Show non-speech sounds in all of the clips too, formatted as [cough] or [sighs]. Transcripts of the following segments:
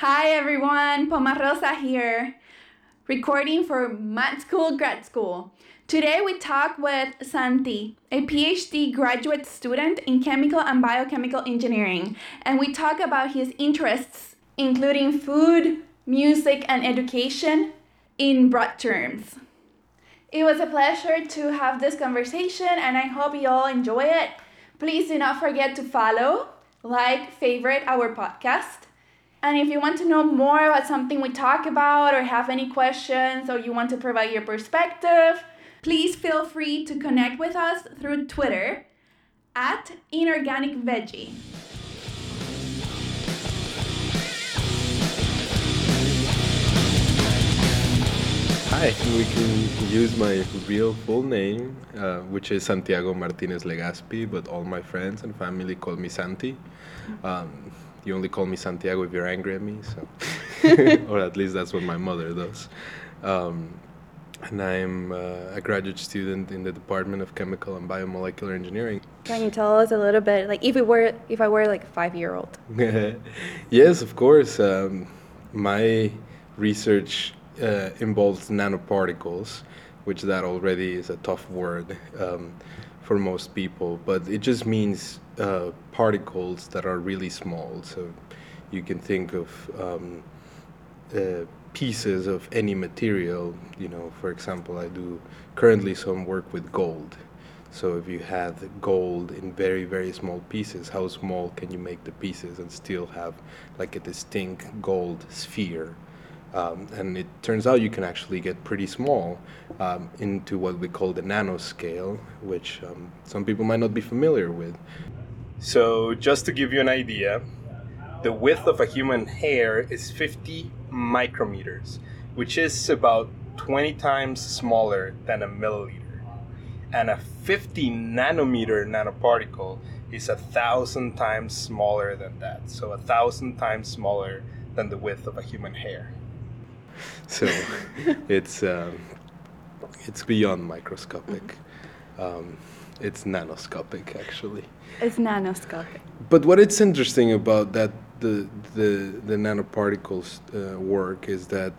Hi everyone, Pomarosa here, recording for Mat School Grad School. Today we talk with Santi, a PhD graduate student in chemical and biochemical engineering, and we talk about his interests, including food, music, and education in broad terms. It was a pleasure to have this conversation, and I hope you all enjoy it. Please do not forget to follow, like, favorite our podcast and if you want to know more about something we talk about or have any questions or you want to provide your perspective, please feel free to connect with us through Twitter at Inorganic Veggie. Hi, we can use my real full name, uh, which is Santiago Martinez Legaspi, but all my friends and family call me Santi. Um, you only call me Santiago if you're angry at me, so [laughs] or at least that's what my mother does. Um, and I'm uh, a graduate student in the Department of Chemical and Biomolecular Engineering. Can you tell us a little bit, like if we were, if I were like a five-year-old? [laughs] yes, of course. Um, my research uh, involves nanoparticles, which that already is a tough word um, for most people, but it just means uh, particles that are really small. So you can think of um, uh, pieces of any material. You know, for example, I do currently some work with gold. So if you have gold in very very small pieces, how small can you make the pieces and still have like a distinct gold sphere? Um, and it turns out you can actually get pretty small um, into what we call the nanoscale, which um, some people might not be familiar with. So, just to give you an idea, the width of a human hair is 50 micrometers, which is about 20 times smaller than a milliliter. And a 50 nanometer nanoparticle is a thousand times smaller than that. So, a thousand times smaller than the width of a human hair. So, [laughs] it's, um, it's beyond microscopic. Um, it's nanoscopic, actually. It's nanoscopic. But what it's interesting about that the the the nanoparticles uh, work is that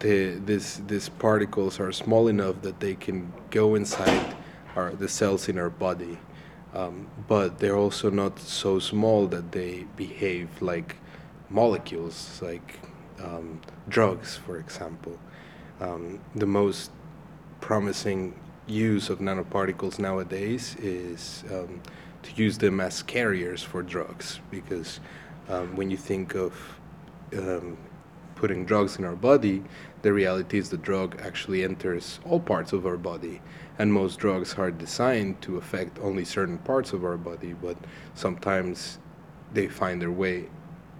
the this these particles are small enough that they can go inside our the cells in our body, um, but they're also not so small that they behave like molecules, like um, drugs, for example. Um, the most promising use of nanoparticles nowadays is um, to use them as carriers for drugs because um, when you think of um, putting drugs in our body, the reality is the drug actually enters all parts of our body. And most drugs are designed to affect only certain parts of our body, but sometimes they find their way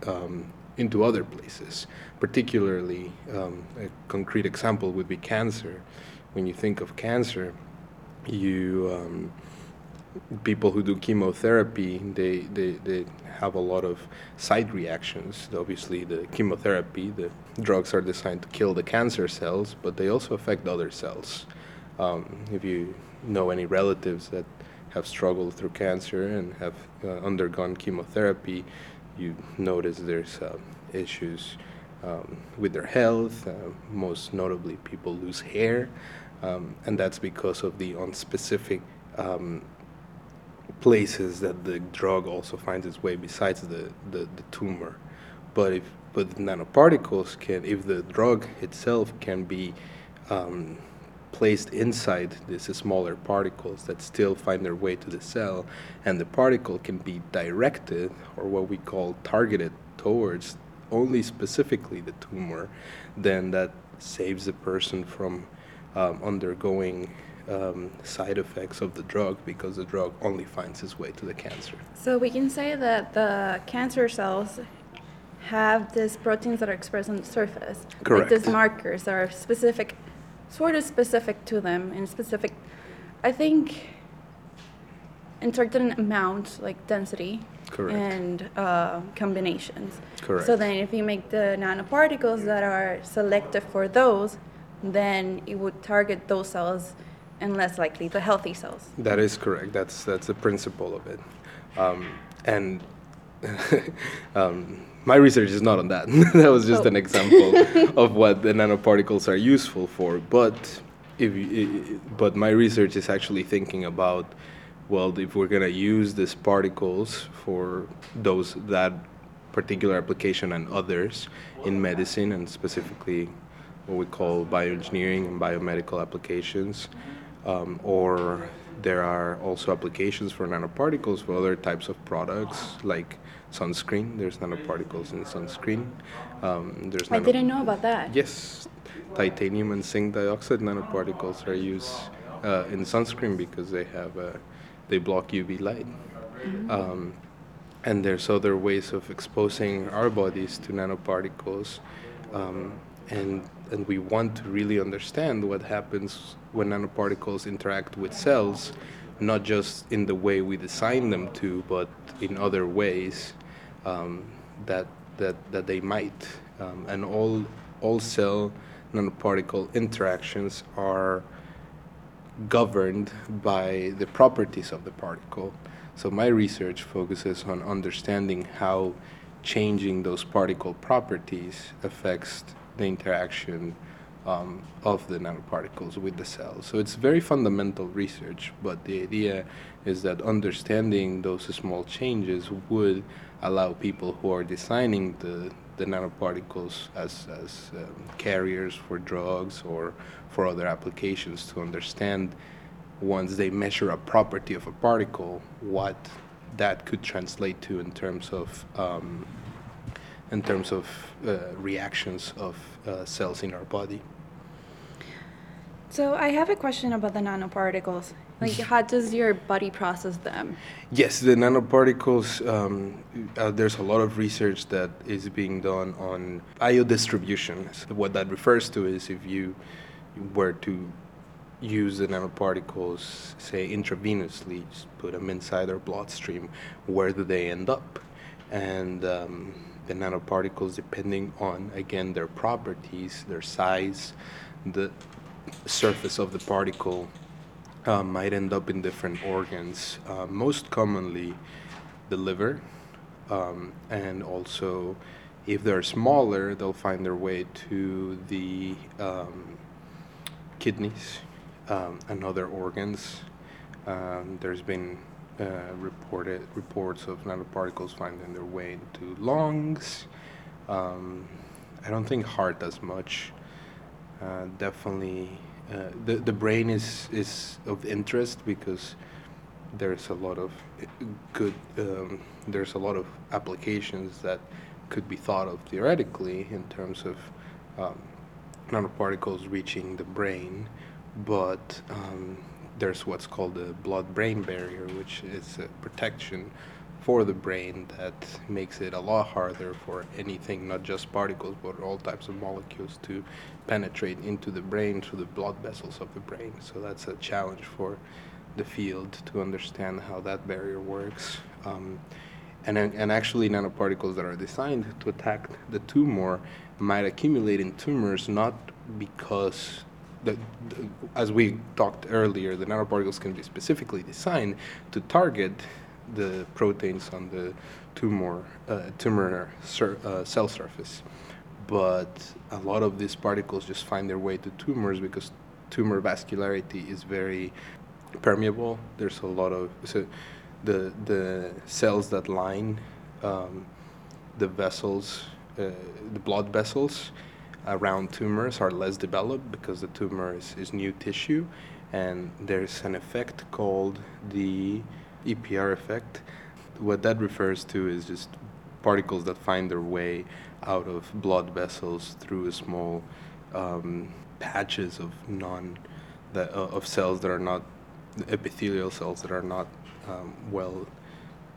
um, into other places. Particularly, um, a concrete example would be cancer when you think of cancer, you um, people who do chemotherapy, they, they, they have a lot of side reactions. Obviously, the chemotherapy, the drugs are designed to kill the cancer cells, but they also affect other cells. Um, if you know any relatives that have struggled through cancer and have uh, undergone chemotherapy, you notice there's uh, issues um, with their health. Uh, most notably, people lose hair um, and that's because of the unspecific um, places that the drug also finds its way besides the, the, the tumor. But if but nanoparticles can, if the drug itself can be um, placed inside these smaller particles that still find their way to the cell, and the particle can be directed, or what we call targeted towards only specifically the tumor, then that saves the person from um, undergoing um, side effects of the drug because the drug only finds its way to the cancer. So we can say that the cancer cells have these proteins that are expressed on the surface. Correct. Like these markers that are specific, sort of specific to them and specific, I think, in certain amounts, like density. Correct. And uh, combinations. Correct. So then, if you make the nanoparticles that are selective for those, then it would target those cells and less likely the healthy cells. That is correct. That's that's the principle of it, um, and [laughs] um, my research is not on that. [laughs] that was just Oh. an example [laughs] of what the nanoparticles are useful for. But if you, i- i- but my research is actually thinking about well, if we're gonna use these particles for those that particular application and others in medicine and specifically what we call bioengineering and biomedical applications, um, or there are also applications for nanoparticles for other types of products like sunscreen. There's nanoparticles in sunscreen. Um, there's I didn't know about that. Yes, titanium and zinc dioxide nanoparticles are used uh, in sunscreen because they have uh, they block UV light. Um, and there's other ways of exposing our bodies to nanoparticles, um, and and we want to really understand what happens when nanoparticles interact with cells, not just in the way we design them to, but in other ways um, that that that they might. Um, and all all cell nanoparticle interactions are governed by the properties of the particle. So my research focuses on understanding how changing those particle properties affects the interaction um, of the nanoparticles with the cells. So it's very fundamental research, but the idea is that understanding those small changes would allow people who are designing the, the nanoparticles as, as um, carriers for drugs or for other applications to understand once they measure a property of a particle, what that could translate to in terms of um, in terms of uh, reactions of uh, cells in our body. So I have a question about the nanoparticles. Like, how does your body process them? Yes, the nanoparticles. Um, uh, there's a lot of research that is being done on biodistribution. So what that refers to is if you were to use the nanoparticles, say intravenously, just put them inside our bloodstream, where do they end up? And um, the nanoparticles, depending on again their properties, their size, the surface of the particle, uh, might end up in different organs. Uh, most commonly, the liver, um, and also, if they're smaller, they'll find their way to the um, kidneys um, and other organs. Um, there's been uh, reported reports of nanoparticles finding their way into lungs. Um, I don't think heart as much. Uh, definitely, uh, the the brain is is of interest because there's a lot of uh, good um, there's a lot of applications that could be thought of theoretically in terms of um, nanoparticles reaching the brain, but um, there's what's called the blood-brain barrier, which is a protection for the brain that makes it a lot harder for anything, not just particles, but all types of molecules to penetrate into the brain through the blood vessels of the brain. So that's a challenge for the field to understand how that barrier works. Um, and, and actually, nanoparticles that are designed to attack the tumor might accumulate in tumors not because the, the, as we talked earlier, the nanoparticles can be specifically designed to target the proteins on the tumor uh, tumor sur- uh, cell surface. But a lot of these particles just find their way to tumors because tumor vascularity is very permeable. There's a lot of so the the cells that line um, the vessels, uh, the blood vessels around tumors are less developed because the tumor is, is new tissue, and there's an effect called the EPR effect. What that refers to is just particles that find their way out of blood vessels through small um, patches of non that, uh, of cells that are not epithelial cells that are not um, well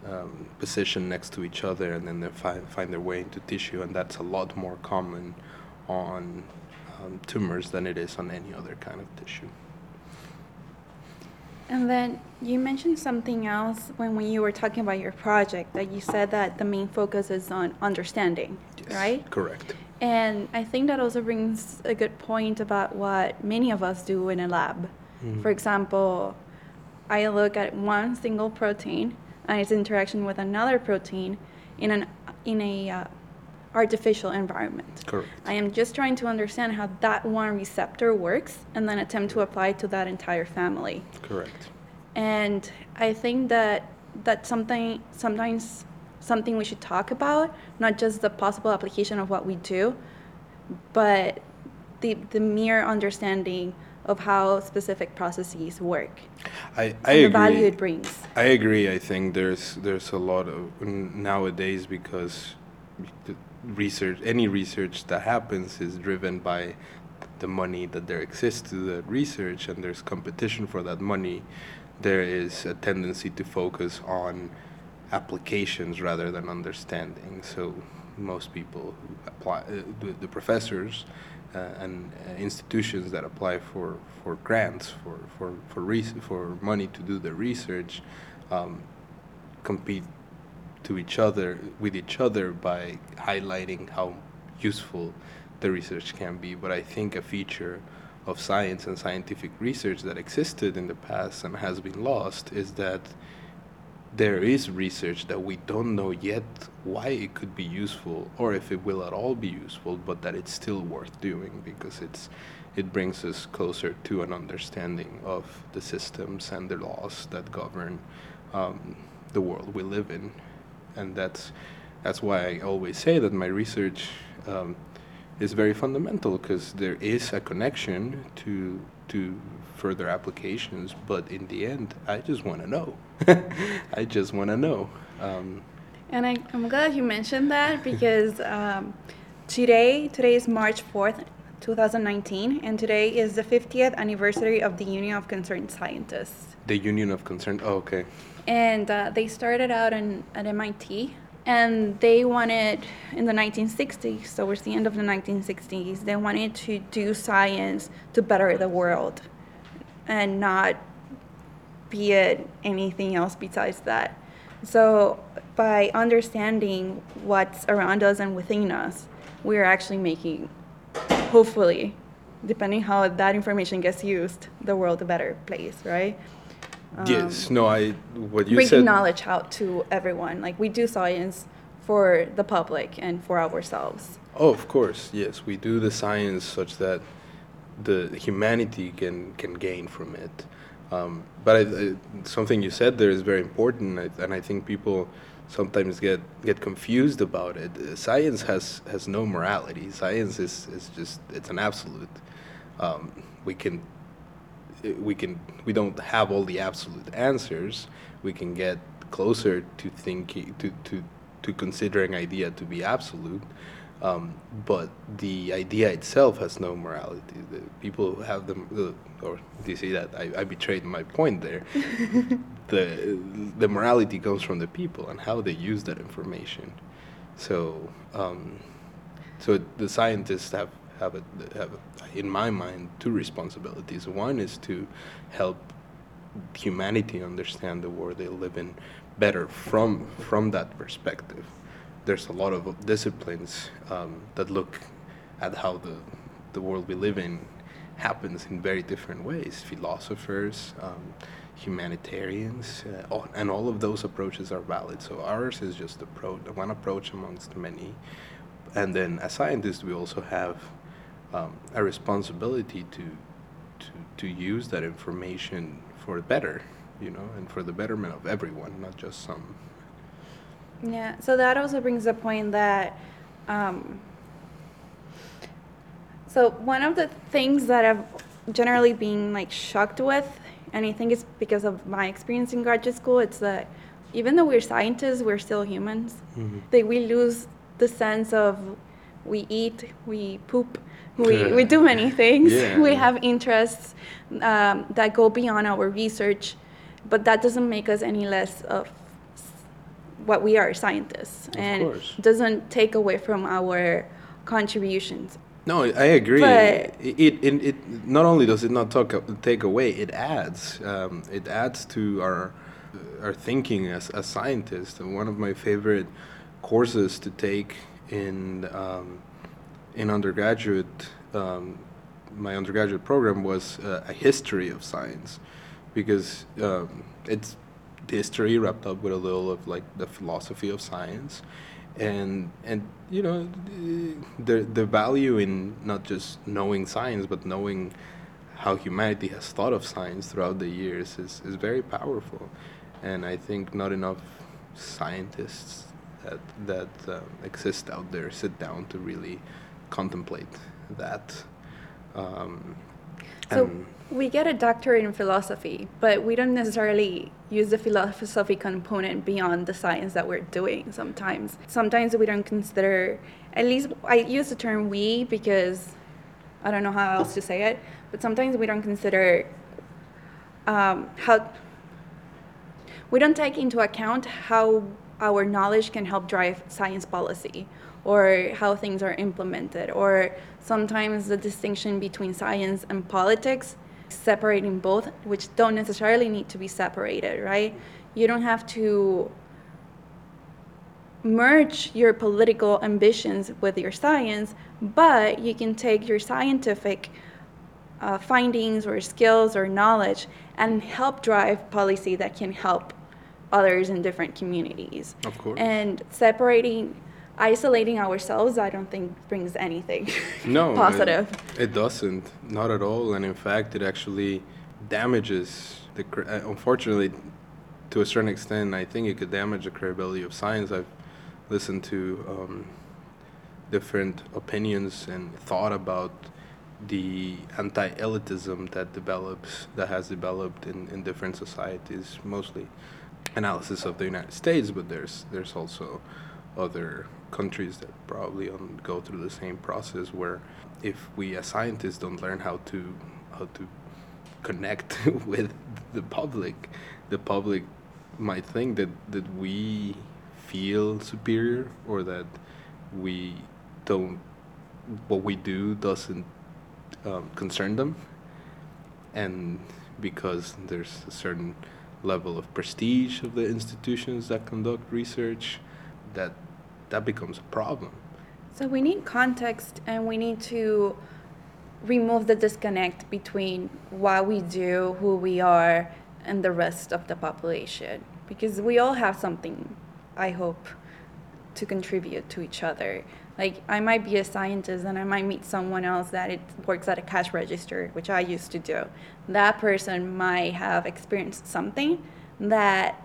um, positioned next to each other, and then they find find their way into tissue, and that's a lot more common on um, tumors than it is on any other kind of tissue. And then you mentioned something else when, when you were talking about your project that you said that the main focus is on understanding, Yes, right? Correct. And I think that also brings a good point about what many of us do in a lab. Mhm. For example, I look at one single protein and its interaction with another protein in an in a uh, artificial environment. Correct. I am just trying to understand how that one receptor works and then attempt to apply it to that entire family. Correct. And I think that that's something sometimes something we should talk about, not just the possible application of what we do, but the the mere understanding of how specific processes work I, I and the agree. value it brings. I agree. I think there's there's a lot of nowadays because research, any research that happens, is driven by the money that there exists to the research, and there's competition for that money. There is a tendency to focus on applications rather than understanding. So most people who apply, uh, the, the professors uh, and uh, institutions that apply for, for grants for for for, res- for money to do the research um, compete to each other with each other by highlighting how useful the research can be. But I think a feature of science and scientific research that existed in the past and has been lost is that there is research that we don't know yet why it could be useful or if it will at all be useful, but that it's still worth doing because it's it brings us closer to an understanding of the systems and the laws that govern um, the world we live in, and that's that's why I always say that my research um, is very fundamental because there is a connection to to further applications, but in the end, I just want to know. [laughs] I just want to know. Um, And I, I'm glad you mentioned that because um, today, today is March 4th, 2019, and today is the 50th anniversary of the Union of Concerned Scientists. the Union of Concerned, Oh, okay. And uh, they started out in, at MIT, and they wanted, in the 1960s, so it's the end of the 1960s, they wanted to do science to better the world and not be it anything else besides that. So, by understanding what's around us and within us, we're actually making, hopefully, depending how that information gets used, the world a better place, right? Yes. No. I. What you bringing said. knowledge out to everyone. Like we do science for the public and for ourselves. Oh, of course. Yes, we do the science such that the humanity can can gain from it. Um, but I, I, something you said there is very important, I- and I think people sometimes get get confused about it. Science has has no morality. Science is is just it's an absolute. Um, we can we can we don't have all the absolute answers. We can get closer to thinking to to to considering idea to be absolute. Um, but the idea itself has no morality. The people who have them, or do you see that? I, I betrayed my point there. [laughs] the the morality comes from the people and how they use that information. So um, so the scientists have have a, have a, in my mind two responsibilities. One is to help humanity understand the world they live in better from from that perspective. There's a lot of disciplines um, that look at how the the world we live in happens in very different ways. Philosophers, um, humanitarians, uh, all, and all of those approaches are valid. So ours is just approach, one approach amongst many. And then as scientists, we also have um, a responsibility to, to to use that information for better, you know, and for the betterment of everyone, not just some. Yeah. So that also brings the point that. Um, so one of the things that I've generally been like shocked with, and I think it's because of my experience in graduate school, it's that even though we're scientists, we're still humans. Like we lose the sense of we eat, we poop, we, we do many things. Yeah. [laughs] We have interests um, that go beyond our research, but that doesn't make us any less of what we are scientists, and course. doesn't take away from our contributions. No, I agree. But- it, it, it, it not only does it not talk, take away, it adds. Um, it adds to our our thinking as, as scientists. And one of my favorite courses to take in um, in undergraduate, um, my undergraduate program was uh, a history of science, because um, it's history wrapped up with a little of like the philosophy of science, and and you know the the value in not just knowing science but knowing how humanity has thought of science throughout the years is, is very powerful. And i think not enough scientists that that um, exist out there sit down to really contemplate that um, So we get a doctorate in philosophy, but we don't necessarily use the philosophy component beyond the science that we're doing sometimes. Sometimes we don't consider, at least I use the term we because I don't know how else to say it, but sometimes we don't consider um, how, we don't take into account how our knowledge can help drive science policy or how things are implemented or sometimes the distinction between science and politics separating both which don't necessarily need to be separated right? You don't have to merge your political ambitions with your science but you can take your scientific uh, findings or skills or knowledge and help drive policy that can help others in different communities. Of course. And separating, isolating ourselves, I don't think brings anything [laughs] no [laughs] positive. It, it doesn't not at all and in fact it actually damages the uh, unfortunately to a certain extent i think it could damage the credibility of science i've listened to um, different opinions and thought about the anti-elitism that develops that has developed in, in different societies mostly analysis of the united states but there's there's also other countries that probably go through the same process where if we as scientists don't learn how to how to connect [laughs] with the public the public might think that that we feel superior or that we don't what we do doesn't um, concern them. And because there's a certain level of prestige of the institutions that conduct research that that becomes a problem So we need context and we need to remove the disconnect between what we do, who we are, and the rest of the population. Because we all have something, I hope, to contribute to each other. Like I might be a scientist and I might meet someone else that it works at a cash register, which I used to do. That person might have experienced something that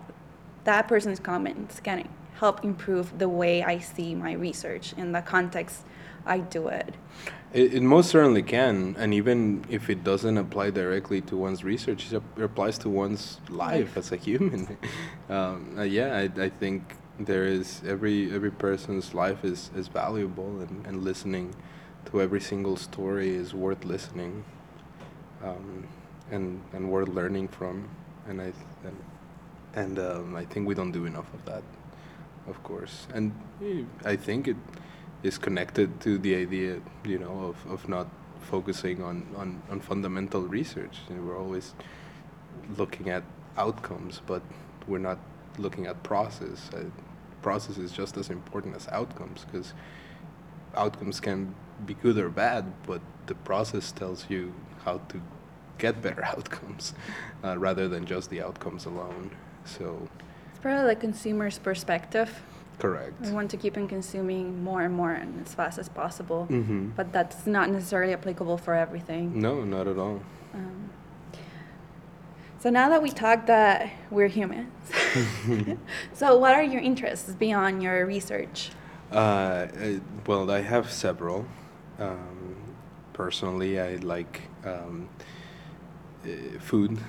that person's comments can help improve the way I see my research in the context I do it. It, it most certainly can, and even if it doesn't apply directly to one's research, it applies to one's life Life. as a human. [laughs] um, uh, yeah, I, I think there is every every person's life is, is valuable, and, and listening to every single story is worth listening, um, and and worth learning from. And I and, and um, I think we don't do enough of that, of course. And I think it is connected to the idea, you know, of, of not focusing on, on, on fundamental research. You know, we're always looking at outcomes, but we're not looking at process. Uh, process is just as important as outcomes because outcomes can be good or bad, but the process tells you how to get better [laughs] outcomes uh, rather than just the outcomes alone. So, It's probably the consumer's perspective. correct. We want to keep on consuming more and more and as fast as possible, Mm-hmm. but that's not necessarily applicable for everything. No, not at all. Um, so now that we talked that we're humans, [laughs] [laughs] so what are your interests beyond your research? Uh, uh, well, I have several. Um, personally, I like um, uh, food,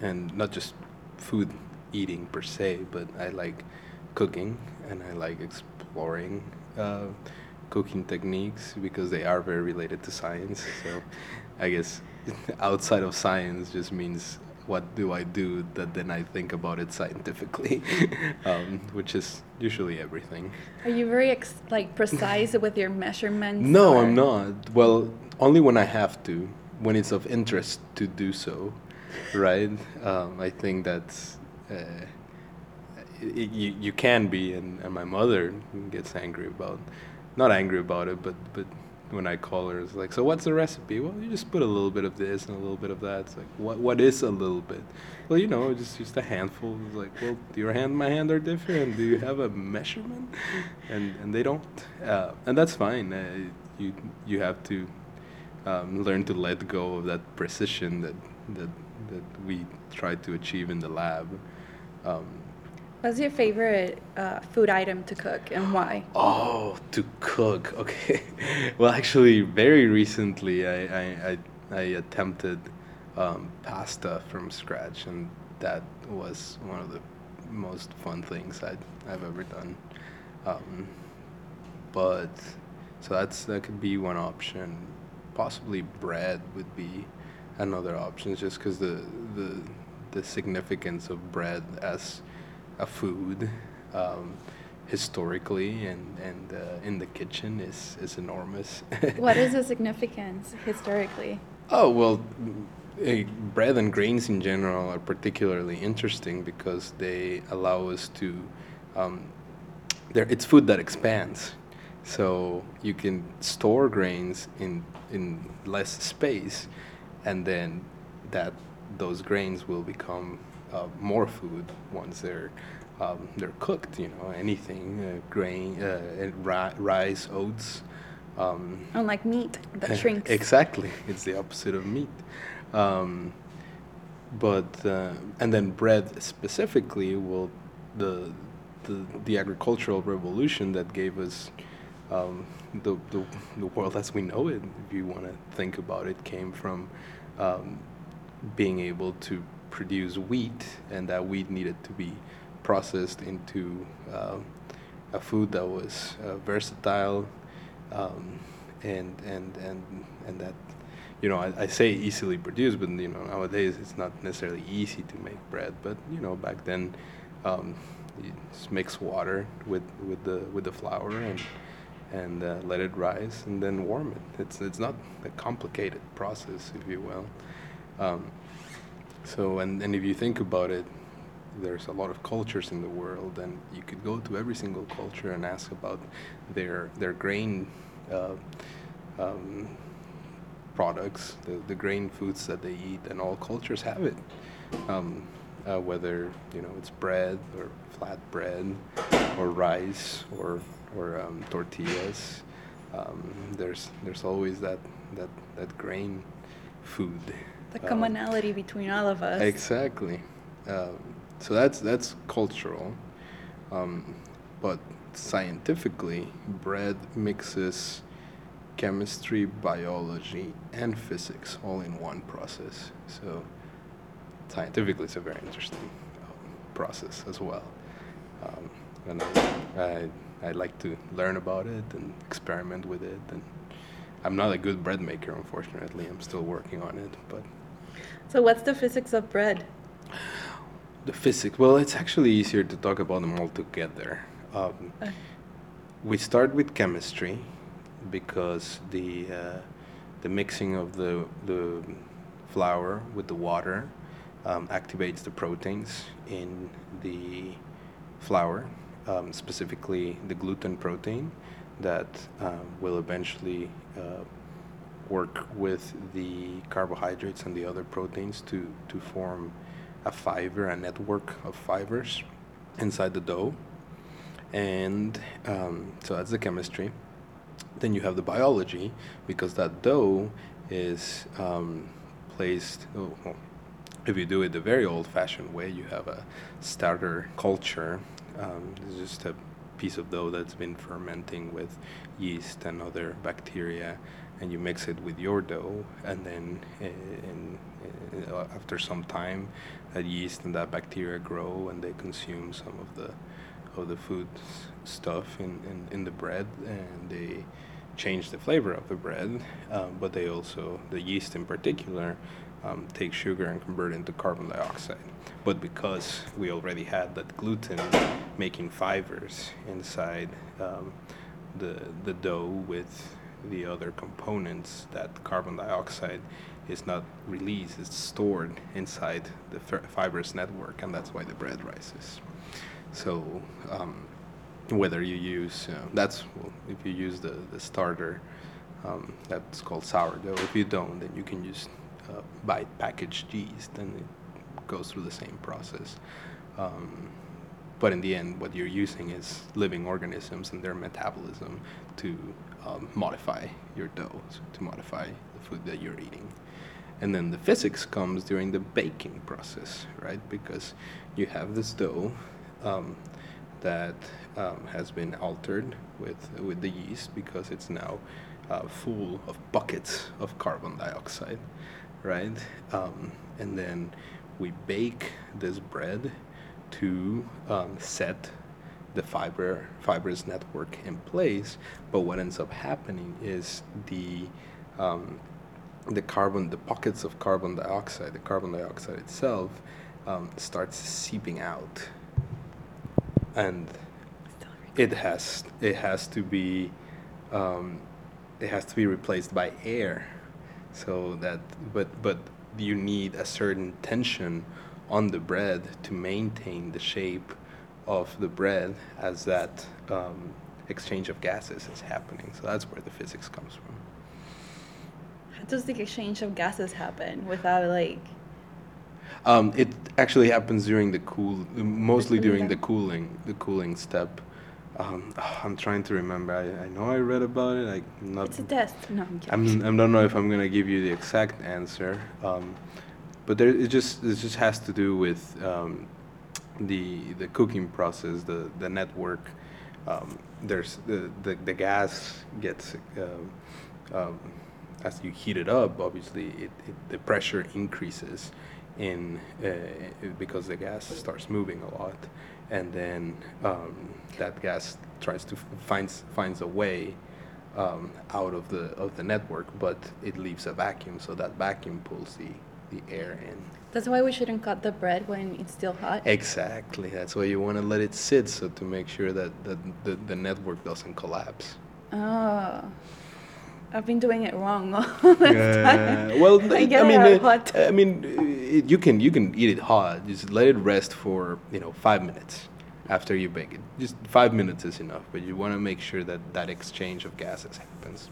and not just food eating per se, but I like cooking and I like exploring uh, cooking techniques because they are very related to science. So, I guess [laughs] outside of science just means what do I do that then I think about it scientifically, [laughs] um, which is usually everything. Are you very ex- like precise with your measurements? No, or- I'm not. Well, only when I have to, when it's of interest to do so, right? Um, I think that's. Uh, y you, you can be, and, and my mother gets angry about, not angry about it, but but when I call her. It's like, so what's the recipe? Well, you just put a little bit of this and a little bit of that. It's like, what what is a little bit? Well, you know, just just a handful. It's like, well, your hand, and my hand are different. Do you have a measurement? And and they don't, uh, and that's fine. Uh, you you have to um, learn to let go of that precision that that that we try to achieve in the lab. Um, What's your favorite uh, food item to cook and why? Oh, to cook. [laughs] Okay. well, actually, very recently, I I, I, I attempted um, pasta from scratch, and that was one of the most fun things i I've ever done. Um, but so that's that could be one option. Possibly bread would be another option, just because the the the significance of bread as a food um, historically and and uh, in the kitchen is is enormous. [laughs] what is the significance historically? Oh well, uh, bread and grains in general are particularly interesting because they allow us to. Um, it's food that expands, so you can store grains in in less space, and then that those grains will become uh, more food once they're um, they're cooked. You know, anything uh, grain, uh, rice, oats. Um, Unlike meat that [laughs] shrinks. exactly, [laughs] it's the opposite of meat. Um, but uh, and then bread specifically will the the the agricultural revolution that gave us um, the, the the world as we know it. If you want to think about it, came from um, being able to produce wheat, and that wheat needed to be processed into uh, a food that was uh, versatile, um, and and and and that you know I, I, say easily produced, but you know nowadays it's not necessarily easy to make bread. But you know back then, um, you just mix water with with the with the flour and and uh, let it rise and then warm it. It's it's not a complicated process, if you will. Um, so, and, and if you think about it, there's a lot of cultures in the world, and you could go to every single culture and ask about their their grain uh, um, products, the, the grain foods that they eat, and all cultures have it. Um, uh, whether you know it's bread or flat bread or rice or or um, tortillas, um, there's there's always that that that grain food. The um, commonality um, between all of us. Exactly. Um, so that's that's cultural, um, but scientifically, bread mixes chemistry, biology, and physics all in one process. So scientifically, it's a very interesting um, process as well. Um, and I, I, I like to learn about it and experiment with it. And I'm not a good bread maker, unfortunately. I'm still working on it, but so, what's the physics of bread? The physics. Well, it's actually easier to talk about them all together. Um, We start with chemistry because the uh, the mixing of the the flour with the water um, activates the proteins in the flour, um, specifically the gluten protein that um, will eventually uh, work with the carbohydrates and the other proteins to, to form a fiber, a network of fibers inside the dough. And um, so that's the chemistry. Then you have the biology, because that dough is um, placed, oh, well, if you do it the very old fashioned way, you have a starter culture. Um, it's just a piece of dough that's been fermenting with yeast and other bacteria and you mix it with your dough, and then in, uh, after some time, that yeast and that bacteria grow, and they consume some of the of the food stuff in, in, in the bread, and they change the flavor of the bread. Um, but they also, the yeast in particular, um, take sugar and convert it into carbon dioxide. But because we already had that gluten making fibers inside um, the the dough with the other components that carbon dioxide is not released, it's stored inside the fibrous network, and that's why the bread rises. So, um, whether you use, uh, that's well, if you use the, the starter Um, that's called sourdough. If you don't, then you can just uh, buy packaged yeast, and it goes through the same process. Um, but in the end, what you're using is living organisms and their metabolism to um, modify your dough, so to modify the food that you're eating. And then the physics comes during the baking process, right? Because you have this dough um, that um, has been altered with with the yeast because it's now uh, full of buckets of carbon dioxide, right? Um, and then we bake this bread to um, set the fiber fibrous network in place. But what ends up happening is the um, the carbon, the pockets of carbon dioxide, the carbon dioxide itself, um, starts seeping out, and it has it has to be um, it has to be replaced by air, so that but but you need a certain tension on the bread to maintain the shape of the bread as that um, exchange of gases is happening. So that's where the physics comes from. How does the exchange of gases happen without like? Um, it actually happens during the cool, mostly during the cooling, the cooling step. Um, [sighs] I'm trying to remember. I, I know I read about it. I, not. It's a test. No, I'm kidding. I'm, I don't know if I'm gonna give you the exact answer, um, but there it just it just has to do with um, the the cooking process, the the network. Um, there's the, the the gas gets um, um, as you heat it up. Obviously, it, it the pressure increases in uh, because the gas starts moving a lot, and then um, that gas tries to finds finds a way um, out of the of the network, but it leaves a vacuum, so that vacuum pulls the the air in. That's why we shouldn't cut the bread when it's still hot. Exactly. That's why you want to let it sit, so to make sure that, that the, the network doesn't collapse. Oh, I've been doing it wrong all [laughs] the time. Uh, well, I I, mean, it hot. I mean, it, you can you can eat it hot. Just let it rest for you know five minutes after you bake it. Just five minutes is enough, but you want to make sure that that exchange of gases happens.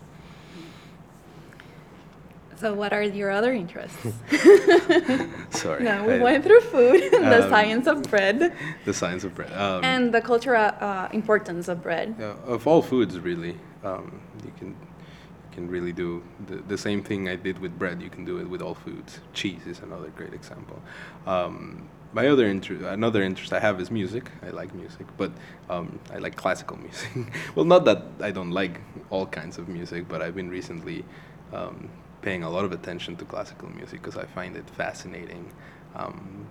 So, what are your other interests? [laughs] Sorry. no, we I- went through food, [laughs] the Um, science of bread, the science of bread. Um, and the cultural uh, importance of bread. Yeah, of all foods, really, um, you can you can really do the, the same thing I did with bread. You can do it with all foods. Cheese is another great example. Um, my other interest, another interest I have is music. I like music, but um, I like classical music. [laughs] well, not that I don't like all kinds of music, but I've been recently um, paying a lot of attention to classical music because I find it fascinating.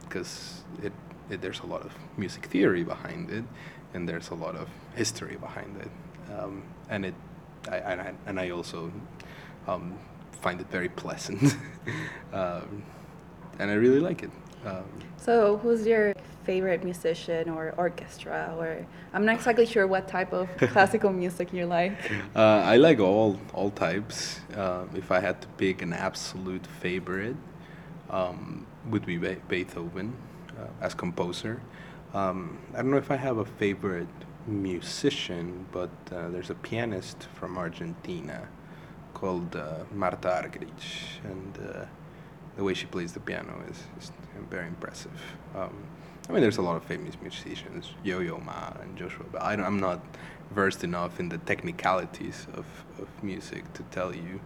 Because it, it there's a lot of music theory behind it, and there's a lot of history behind it, um, and it I, and I and I also um, find it very pleasant, [laughs] um, and I really like it. Um, So, who's your favorite musician or orchestra? Or I'm not exactly sure what type of [laughs] classical music you like. Uh, I like all all types. Um, if I had to pick an absolute favorite, um, would be Be- Beethoven uh, as composer. Um, I don't know if I have a favorite musician, but uh, there's a pianist from Argentina called uh, Martha Argerich, and uh, the way she plays the piano is, is very impressive. Um, I mean, there's a lot of famous musicians, Yo-Yo Ma and Joshua but I don't, I'm not versed enough in the technicalities of, of music to tell you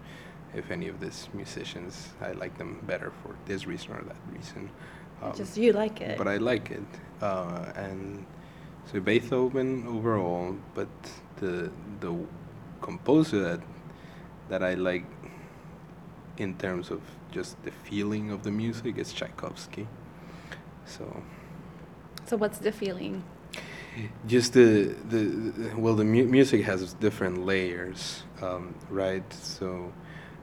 if any of these musicians, I like them better for this reason or that reason. Um, Just you like it. but I like it. Uh, and so Beethoven overall, but the the composer that that I like in terms of just the feeling of the music is Tchaikovsky. So so, what's the feeling? just the the, well the mu- music has different layers um, right? So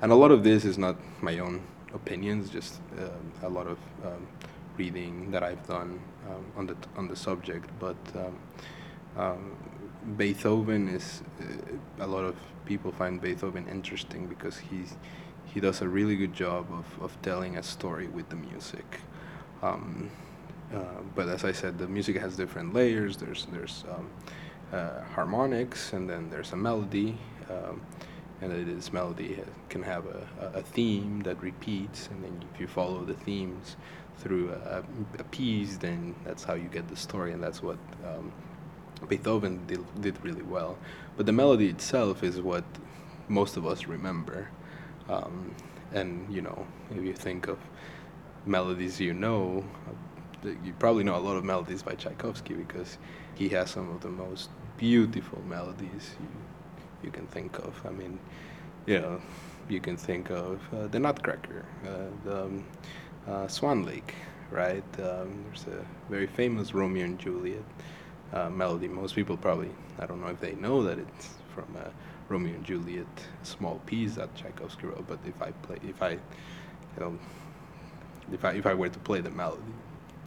and a lot of this is not my own opinions just um a lot of um, reading that I've done um, on the on the subject. But um, um, Beethoven is uh, a lot of people find Beethoven interesting because he's he does a really good job of, of telling a story with the music. Um, uh, but as I said, the music has different layers. There's there's um, uh, harmonics, and then there's a melody, um, and this melody can have a, a- theme that repeats, and then if you follow the themes through a, a piece, then that's how you get the story, and that's what um, Beethoven did, did really well. But the melody itself is what most of us remember. Um, and, you know, if you think of melodies you know, you probably know a lot of melodies by Tchaikovsky because he has some of the most beautiful melodies you, you can think of. I mean, you know, you can think of uh, the Nutcracker, uh, the um, uh, Swan Lake, right? Um, there's a very famous Romeo and Juliet uh, melody. Most people probably, I don't know if they know that it's from a Romeo and Juliet small piece that Tchaikovsky wrote. But if I play, if I, you know, if I if I were to play the melody,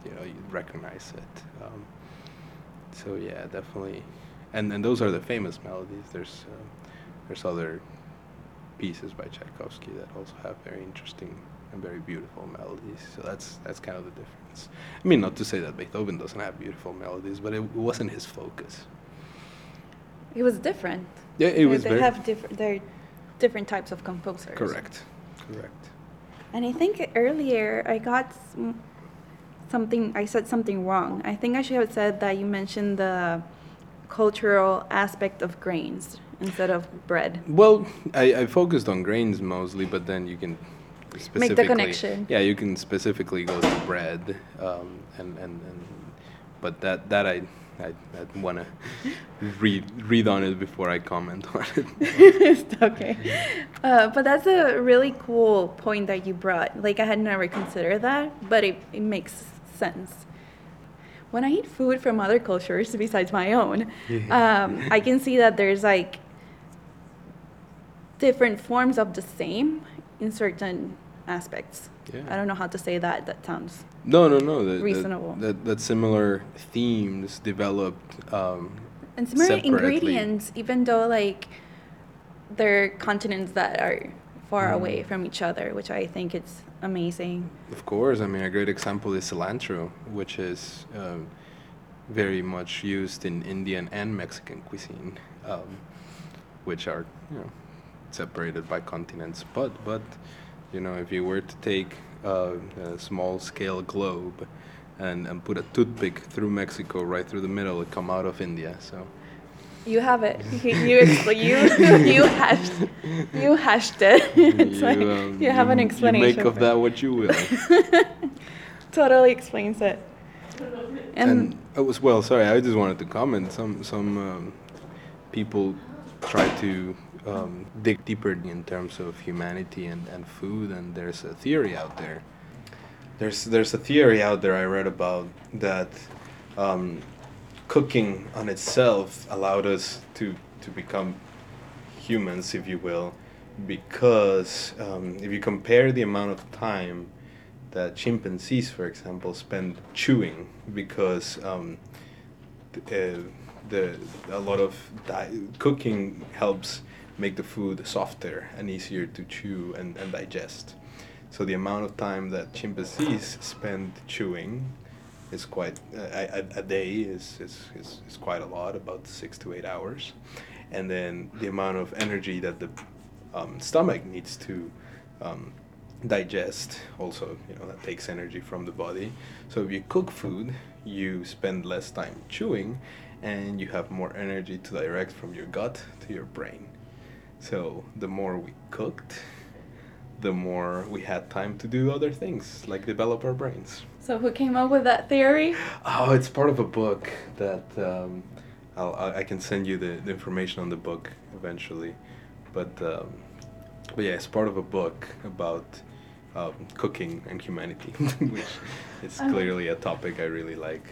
you know, you'd recognize it. Um, so yeah, definitely, and and those are the famous melodies. There's uh, there's other pieces by Tchaikovsky that also have very interesting and very beautiful melodies. So that's that's kind of the difference. I mean, not to say that Beethoven doesn't have beautiful melodies, but it, it wasn't his focus. It was different. Yeah, it They- was they have different. They're different types of composers. correct. Correct. And I think earlier I got something. I said something wrong. I think I should have said that you mentioned the cultural aspect of grains instead of bread. Well, I, I focused on grains mostly, but then you can specifically connection. Yeah, you can specifically go to bread, um, and, and and but that that I I, I want to read read on it before I comment on it. [laughs] okay. Uh, but that's a really cool point that you brought. Like, I had never considered that, but it, it makes sense. When I eat food from other cultures besides my own, um, I can see that there's like different forms of the same in certain aspects. Yeah. I don't know how to say that. That sounds. No, no, no. That, Reasonable. That, that, that similar themes developed. Um, And similar Separately. ingredients, even though like they're continents that are far Mm. away from each other, which I think it's amazing. Of course, I mean a great example is cilantro, which is um, very much used in Indian and Mexican cuisine, um, which are you know separated by continents. But but you know if you were to take uh, a small scale globe and, and put a toothpick through Mexico right through the middle, it come out of India. So You have it. [laughs] You you you, [laughs] you hashed you hashed it. [laughs] it's like um, you have an you explanation. make of that what you will. totally explains it. And, and I was well. Sorry, I just wanted to comment. Some some um, people try to um, dig deeper in terms of humanity and, and food, and there's a theory out there. There's there's a theory out there I read about that um, cooking on itself allowed us to to become humans, if you will, because um, if you compare the amount of time that chimpanzees, for example, spend chewing, because um, th- uh, the a lot of di- cooking helps make the food softer and easier to chew and, and digest. So the amount of time that chimpanzees spend chewing is quite a, a, a day is, is, is, is quite a lot, about six to eight hours, and then the amount of energy that the um, stomach needs to um, digest also you know that takes energy from the body. So if you cook food you spend less time chewing and you have more energy to direct from your gut to your brain. So the more we cooked the more we had time to do other things like develop our brains so who came up with that theory? oh it's part of a book that um, I'll, I I can send you the, the information on the book eventually. But um, but yeah it's part of a book about um, cooking and humanity [laughs] which is clearly a topic I really like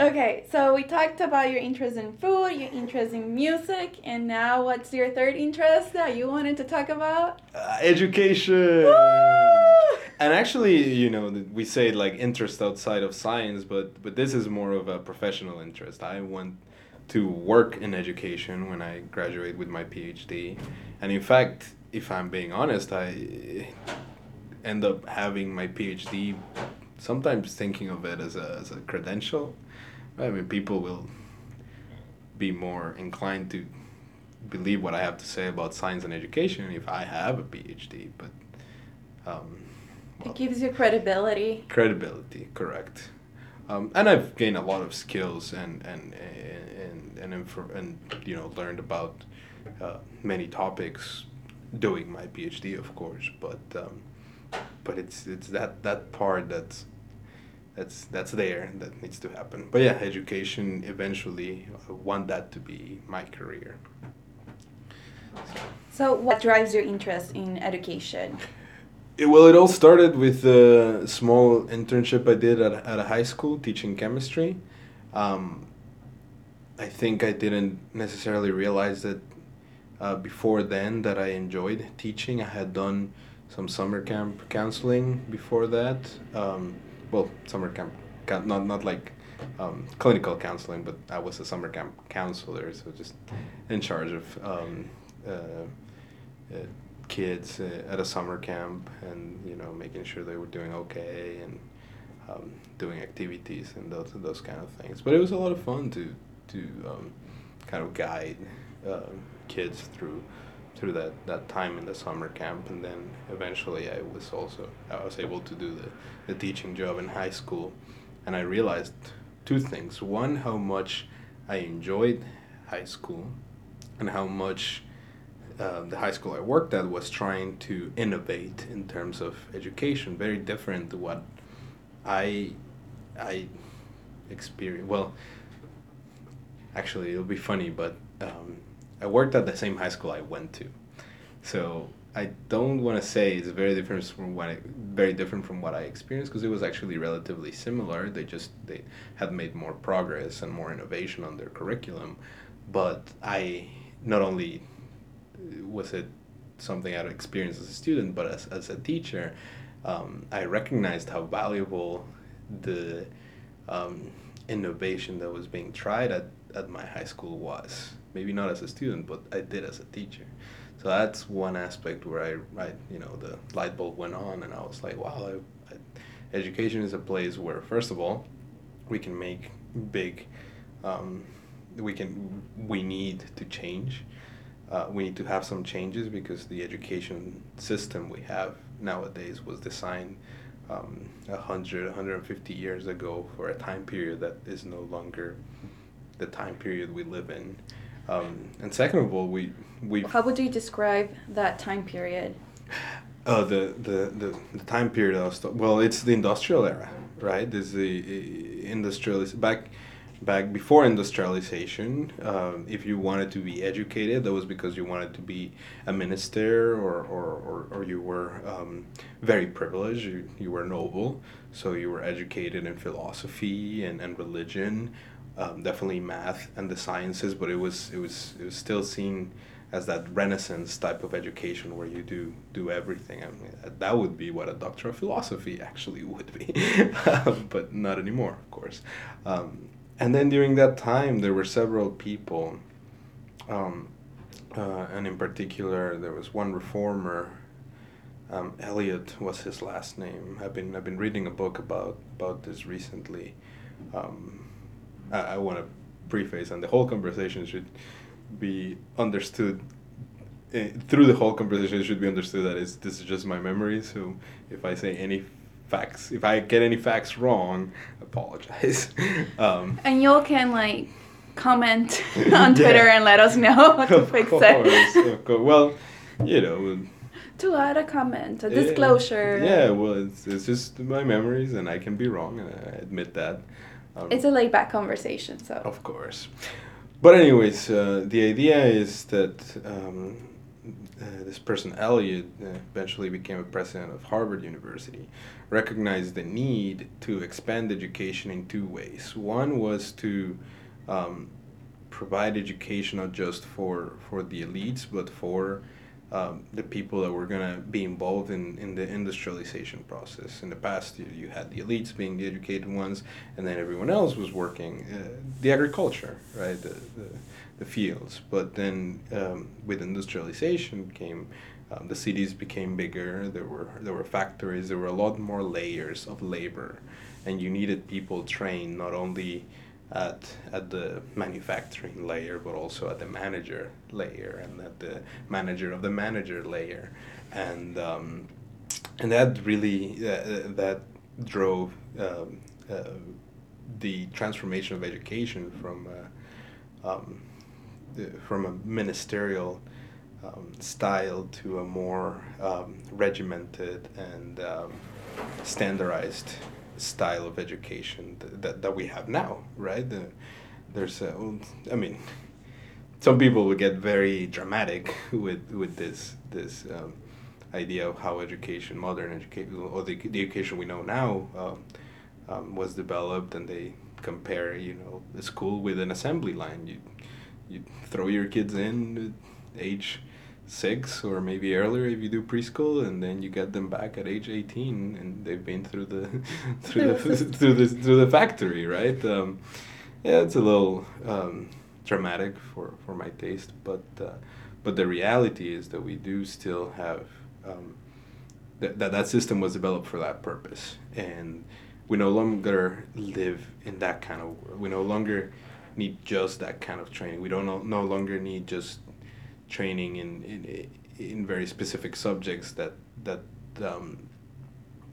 Okay, so we talked about your interest in food, your interest in music, and now what's your third interest that you wanted to talk about? uh, education Woo! and actually you know we say like interest outside of science but but this is more of a professional interest i want to work in education when i graduate with my phd and in fact if i'm being honest i end up having my phd sometimes thinking of it as a, as a credential i mean people will be more inclined to believe what I have to say about science and education if I have a PhD, but um, it gives you credibility. credibility, correct. Um, and I've gained a lot of skills and and and and, infor- and you know learned about uh, many topics doing my PhD, of course. But um, but it's it's that that part that's that's that's there that needs to happen. But yeah, education eventually I want that to be my career. So, what drives your interest in education? It, well, it all started with a small internship I did at, at a high school teaching chemistry. Um, I think I didn't necessarily realize that uh, before then that I enjoyed teaching. I had done some summer camp counseling before that. Um, well, summer camp, not not like um, clinical counseling, but I was a summer camp counselor, so just in charge of um, uh, uh, kids uh, at a summer camp, and you know making sure they were doing okay and um, doing activities and those those kind of things. But it was a lot of fun to to um, kind of guide uh, kids through through that, that time in the summer camp and then eventually I was also I was able to do the, the teaching job in high school and I realized two things. One how much I enjoyed high school and how much uh, the high school I worked at was trying to innovate in terms of education, very different to what I I experienced. Well, actually, it'll be funny, but um, I worked at the same high school I went to, so I don't want to say it's very different from what I, very different from what I experienced because it was actually relatively similar. They just they had made more progress and more innovation on their curriculum, but I not only was it something I'd experienced as a student, but as as a teacher, um, I recognized how valuable the um, innovation that was being tried at, at my high school was maybe not as a student, but I did as a teacher. So that's one aspect where I, I you know, the light bulb went on, and I was like, wow, I, I, education is a place where, first of all, we can make big, um, we can, we need to change. Uh, we need to have some changes because the education system we have nowadays was designed um, 100, 150 years ago for a time period that is no longer the time period we live in. Um, and second of all, we we. How would you describe that time period? Uh, the, the, the, the time period I was well, it's the industrial era, right? There's the industrial back back before industrialization. Um, if you wanted to be educated, that was because you wanted to be a minister or or, or, or you were um, very privileged. You, you were noble, so you were educated in philosophy and, and religion um, definitely math and the sciences, but it was it was it was still seen as that Renaissance type of education where you do do everything. I mean, that would be what a doctor of philosophy actually [laughs] would be, but not anymore, of course. Um, and then during that time, there were several people, um, uh, and in particular, there was one reformer. Um, was his last name. I've been I've been reading a book about about this recently. Um, I, I want to preface, and the whole conversation should be understood uh, through the whole conversation. It should be understood that it's, this is just my memory. So if I say any facts, if I get any facts wrong, apologize. [laughs] um, and y'all can like comment [laughs] [laughs] on Twitter yeah. and let us know to of fix course, it. of course. Well, you know. To add a comment, a disclosure. Yeah, well, it's, it's just my memories, and I can be wrong, and I admit that. Um, it's a laid back conversation, so. Of course. But, anyways, uh, the idea is that um, uh, this person, Eliot, uh, eventually became a president of Harvard University, recognized the need to expand education in two ways. One was to um, provide education not just for, for the elites, but for um, the people that were going to be involved in, in the industrialization process. In the past, you, you had the elites being the educated ones, and then everyone else was working uh, the agriculture, right, the, the, the fields. But then um, with industrialization came um, the cities became bigger. There were there were factories. There were a lot more layers of labor, and you needed people trained not only at at the manufacturing layer, but also at the manager layer and at the manager of the manager layer, and um, and that really uh, that drove um, uh, the transformation of education from uh, um, from a ministerial um, style to a more um, regimented and um, standardized style of education that, that, we have now, right? The, there's, a, I mean, some people would get very dramatic with with this this um, idea of how education, modern education, or the, the education we know now, um, um, was developed, and they compare, you know, a school with an assembly line. You you throw your kids in age six or maybe earlier if you do preschool and then you get them back at age 18 and they've been through the [laughs] through the through the through the factory right? Um, yeah it's a little um, dramatic for for my taste but uh, but the reality is that we do still have um, that, that that system was developed for that purpose. And we no longer live in that kind of world we no longer need just that kind of training. We don't no, no longer need just training in, in in very specific subjects that that um,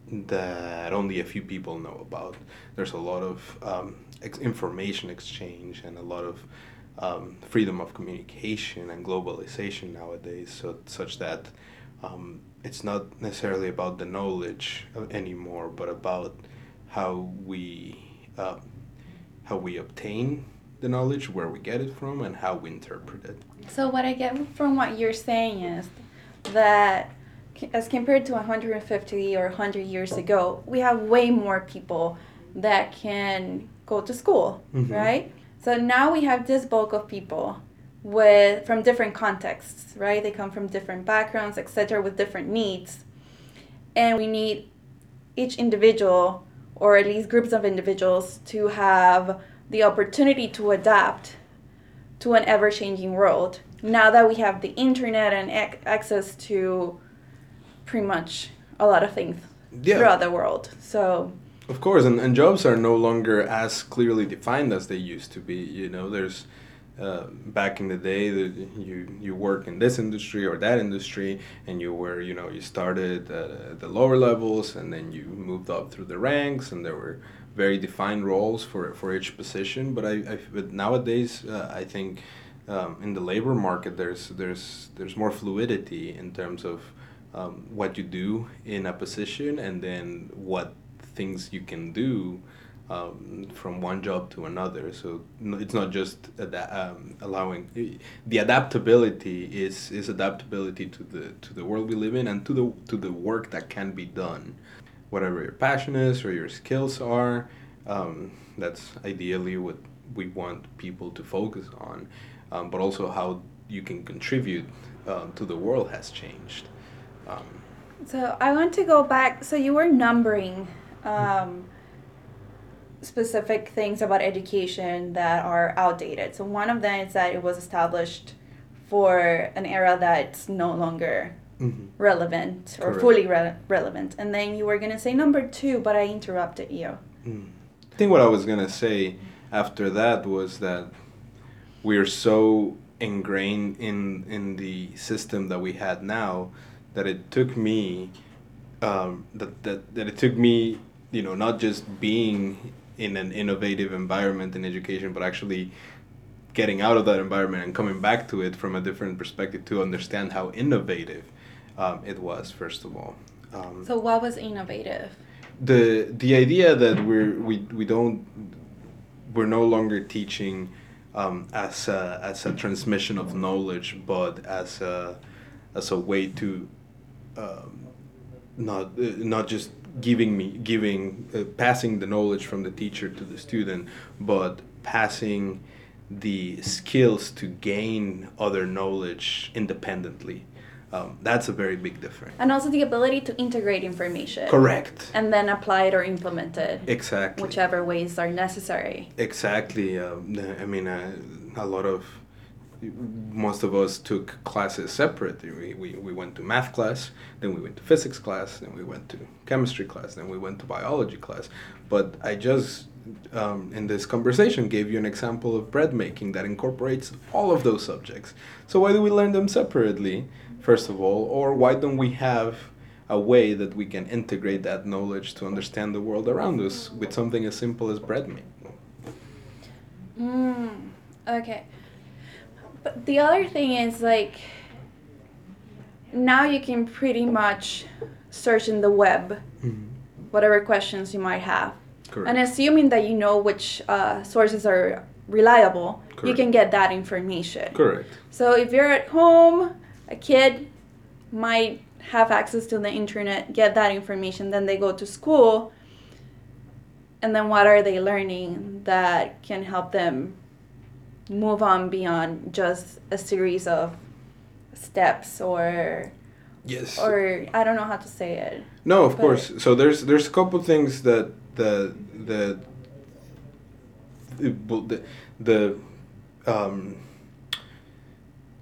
that only a few people know about. There's a lot of um, ex- information exchange and a lot of um, freedom of communication and globalization nowadays, so such that um, it's not necessarily about the knowledge anymore, but about how we uh, how we obtain the knowledge, where we get it from, and how we interpret it. So what I get from what you're saying is that as compared to 150 or 100 years ago, we have way more people that can go to school, mm-hmm. right? So now we have this bulk of people with from different contexts, right? They come from different backgrounds, etc., with different needs. And we need each individual or at least groups of individuals to have the opportunity to adapt to an ever changing world now that we have the internet and ac- access to pretty much a lot of things yeah. throughout the world. So of course, and, and jobs are no longer as clearly defined as they used to be. You know, there's uh, back in the day that you you work in this industry or that industry, and you were you know you started at the lower levels, and then you moved up through the ranks, and there were very defined roles for for each position. But I, I but nowadays uh, I think um, in the labor market there's there's there's more fluidity in terms of um, what you do in a position and then what things you can do um, from one job to another. So it's not just ad- um, allowing the adaptability is is adaptability to the to the world we live in and to the to the work that can be done whatever your passion is or your skills are. Um, that's ideally what we want people to focus on, um, but also how you can contribute uh, to the world has changed. Um, so I want to go back. So you were numbering um, specific things about education that are outdated. So one of them is that it was established for an era that's no longer mm-hmm. relevant or Correct. fully re- relevant. And then you were going to say number two, but I interrupted you. Mm. I think what I was going to say after that was that we're so ingrained in, in the system that we had now that it took me um, that, that, that it took me you know not just being in an innovative environment in education but actually getting out of that environment and coming back to it from a different perspective to understand how innovative um, it was first of all. Um, so what was innovative? The the idea that we're we we don't we're no longer teaching um, as a, as a transmission of knowledge, but as a as a way to um, not uh, not just giving me giving uh, passing the knowledge from the teacher to the student, but passing the skills to gain other knowledge independently. Um, that's a very big difference. And also the ability to integrate information. Correct. And then apply it or implement it. Exactly. Whichever ways are necessary. Exactly. Um, I mean, uh, a lot of most of us took classes separate. We, we, we went to math class, then we went to physics class, then we went to chemistry class, then we went to biology class. But I just, um, in this conversation, gave you an example of bread making that incorporates all of those subjects. So why do we learn them separately, first of all, or why don't we have a way that we can integrate that knowledge to understand the world around us with something as simple as bread making? Mm, okay. But the other thing is like now you can pretty much search in the web whatever questions you might have. Correct. And assuming that you know which uh, sources are reliable, you can get that information. Correct. So if you're at home, a kid might have access to the internet, get that information, then they go to school. And then what are they learning that can help them move on beyond just a series of steps or Yes. or I don't know how to say it. No, of course. So there's there's a couple things that the the the the, the um,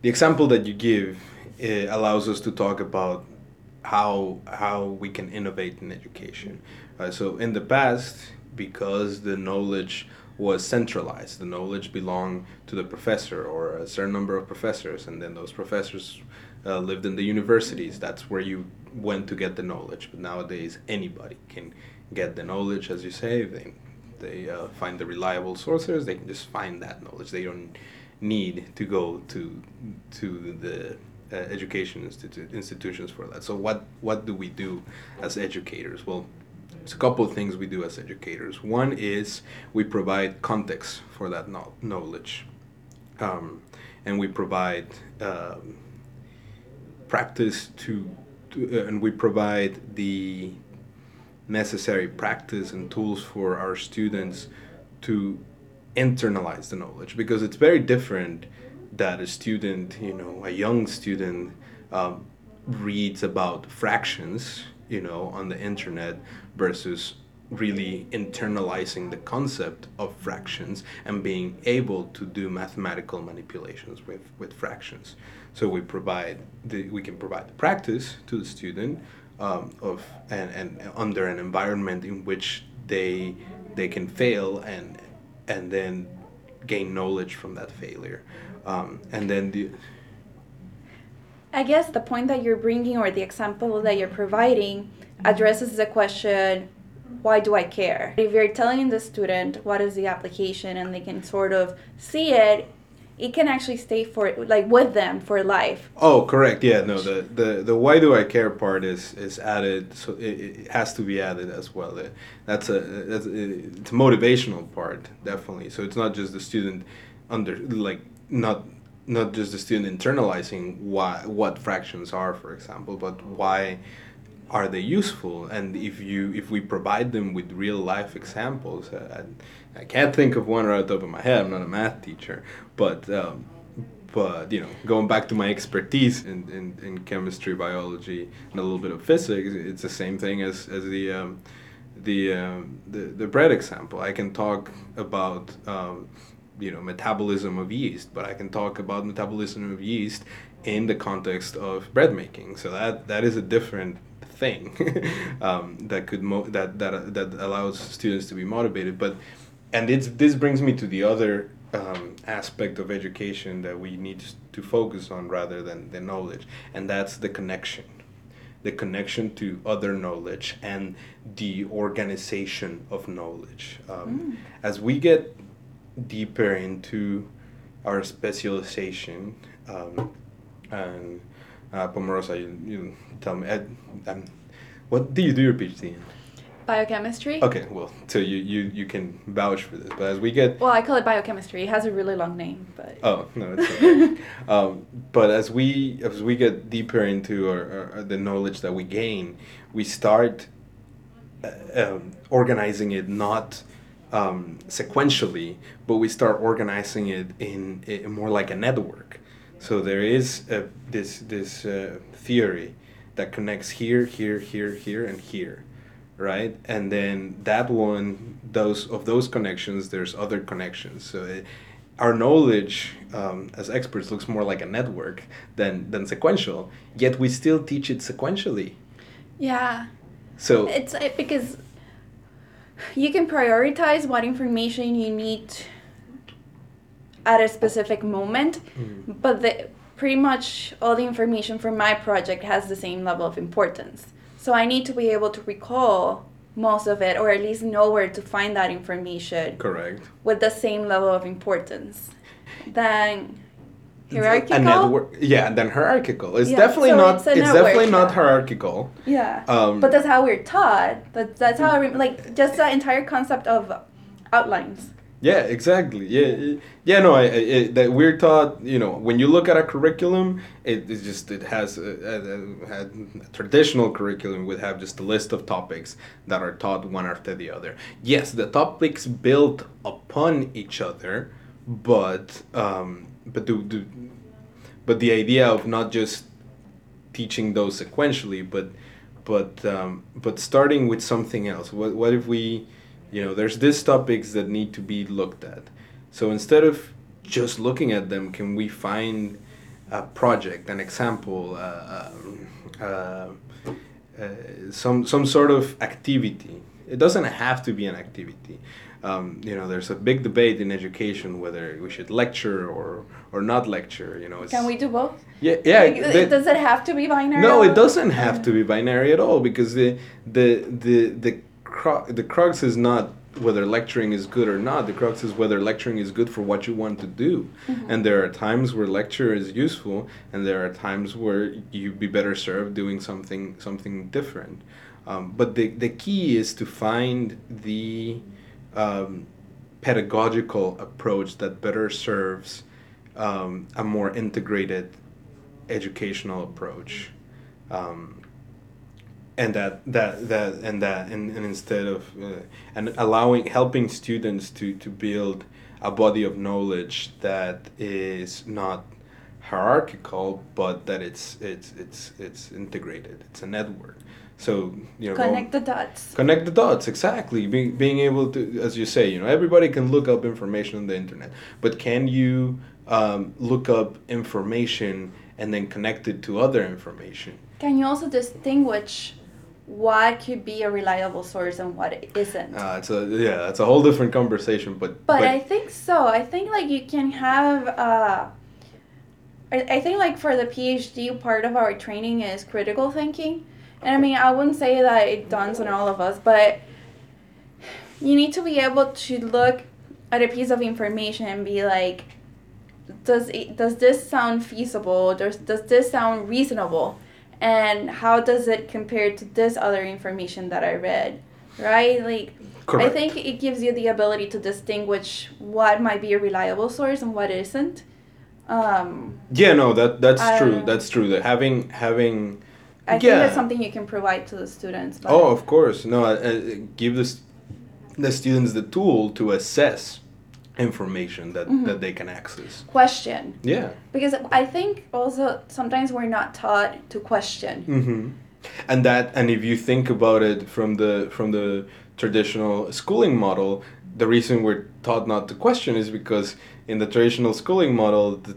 the example that you give eh, allows us to talk about how how we can innovate in education. Uh, so in the past, because the knowledge was centralized, the knowledge belonged to the professor or a certain number of professors, and then those professors uh, lived in the universities. That's where you went to get the knowledge. But nowadays, anybody can get the knowledge, as you say. They they uh, find the reliable sources. They can just find that knowledge. They don't need to go to to the uh, education institu- institutions for that. So what what do we do as educators? Well, it's a couple of things we do as educators. One is we provide context for that no- knowledge, um, and we provide um, practice to, to uh, and we provide the necessary practice and tools for our students to internalize the knowledge because it's very different that a student you know a young student um, reads about fractions you know on the internet versus really internalizing the concept of fractions and being able to do mathematical manipulations with, with fractions. So we provide the we can provide the practice to the student um, of and, and under an environment in which they they can fail and and then gain knowledge from that failure um, and then the I guess the point that you're bringing or the example that you're providing addresses the question why do I care? If you're telling the student what is the application and they can sort of see it, it can actually stay for like with them for life. Oh, correct. Yeah, no. The, the, the why do I care part is is added, so it, it has to be added as well. That's a that's a, it's a motivational part definitely. So it's not just the student under like not not just the student internalizing why what fractions are, for example, but why are they useful? And if you if we provide them with real life examples uh, I, I can't think of one right off the top of my head i'm not a math teacher but um, but you know going back to my expertise in, in, in chemistry biology and a little bit of physics it's the same thing as, as the um, the, um, the the bread example. I can talk about um, you know metabolism of yeast but i can talk about metabolism of yeast in the context of bread making. So that that is a different thing [laughs] um, that could mo- that that that allows students to be motivated. But and it's this brings me to the other um, aspect of education that we need to focus on rather than the knowledge and that's the connection. The connection to other knowledge and the organization of knowledge. Um, as we get deeper into our specialization um, and uh, Pomerosa, you, you tell me, Ed, um, what do you do your PhD in? Biochemistry? Okay, well, so you, you, you can vouch for this, but as we get Well, I call it biochemistry. It has a really long name, but Oh no, it's okay. [laughs] um, but as we as we get deeper into our, our, the knowledge that we gain, we start uh, um, organizing it not um, sequentially, but we start organizing it in, in more like a network. So there is a, this this uh, theory that connects here, here, here, here, and here, right? And then that one, those of those connections, there's other connections. So it, our knowledge um, as experts looks more like a network than than sequential. Yet we still teach it sequentially. Yeah. So It's because you can prioritize what information you need at a specific moment, Mm. but the, pretty much all the information for my project has the same level of importance. So I need to be able to recall most of it, or at least know where to find that information correct. with the same level of importance. Then hierarchical. Yeah, and then hierarchical. It's Yeah, definitely so not. it's It's, definitely not hierarchical. Yeah. Um, but that's how we're taught. That, that's how I rem- like just the entire concept of outlines. Yeah, exactly. Yeah, yeah. No, I, I that we're taught. You know, when you look at a curriculum, it is just it has a, a, a, a traditional curriculum would have just a list of topics that are taught one after the other. Yes, the topics build upon each other, but um, but do but the idea of not just teaching those sequentially, but but um, but starting with something else. What what if we, you know, there's these topics that need to be looked at. So instead of just looking at them, can we find a project, an example, uh, um, uh, uh, some some sort of activity? It doesn't have to be an activity. Um, you know, there's a big debate in education whether we should lecture or or not lecture. You know, it's, Can we do both? Yeah, yeah. Like, the- does it have to be binary? no, it doesn't have to be binary at all because the the the the the crux is not whether lecturing is good or not. The crux is whether lecturing is good for what you want to do. And there are times where lecture is useful, and there are times where you'd be better served doing something something different. Um, but the the key is to find the um, pedagogical approach that better serves um, a more integrated educational approach. Um, and that that that and that and, and instead of uh, and allowing helping students to to build a body of knowledge that is not hierarchical but that it's it's it's it's integrated. It's a network so you know go- Connect the dots. connect the dots exactly being, being able to as you say you know everybody can look up information on the internet but can you um, look up information and then connect it to other information Can you also distinguish what could be a reliable source and what isn't? uh, it's a yeah it's a whole different conversation but But I think so. I think like you can have. Uh, I, I think like for the PhD, part of our training is critical thinking, and I mean I wouldn't say that it dawns on all of us, but you need to be able to look at a piece of information and be like, does it, does this sound feasible? Does does this sound reasonable? And how does it compare to this other information that I read? Right? Like I think it gives you the ability to distinguish what might be a reliable source and what isn't. Um, yeah no that that's true that's true that having having I think that's something you can provide to the students. Oh of course no uh, uh, give the, the students the tool to assess information that, Mhm. that they can access question yeah because I think also sometimes we're not taught to question. hmm And that, and if you think about it from the from the traditional schooling model, the reason we're taught not to question is because in the traditional schooling model, the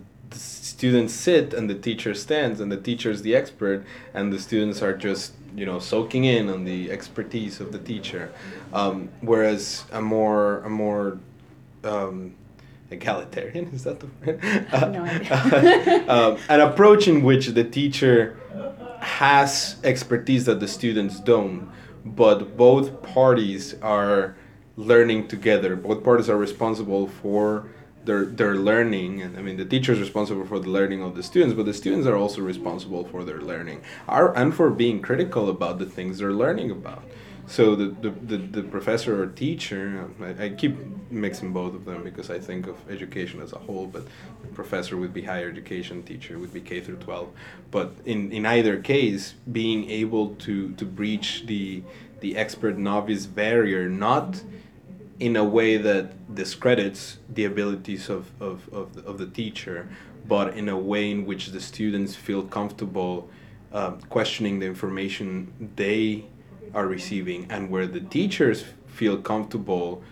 students sit and the teacher stands, and the teacher is the expert, and the students are just you know soaking in on the expertise of the teacher. Um, whereas a more a more um, egalitarian [laughs] is that the word? have no idea. [laughs] um, an approach in which the teacher has expertise that the students don't, but both parties are learning together. Both parties are responsible for their their learning, and I mean the teacher is responsible for the learning of the students, but the students are also responsible for their learning, are and for being critical about the things they're learning about. So the, the, the, the professor or teacher, I, I keep mixing both of them because I think of education as a whole, but professor would be higher education, teacher would be K through 12. But in, in either case, being able to, to breach the, the expert novice barrier, not in a way that discredits the abilities of, of, of, the, of the teacher, but in a way in which the students feel comfortable uh, questioning the information they are receiving and where the teachers feel comfortable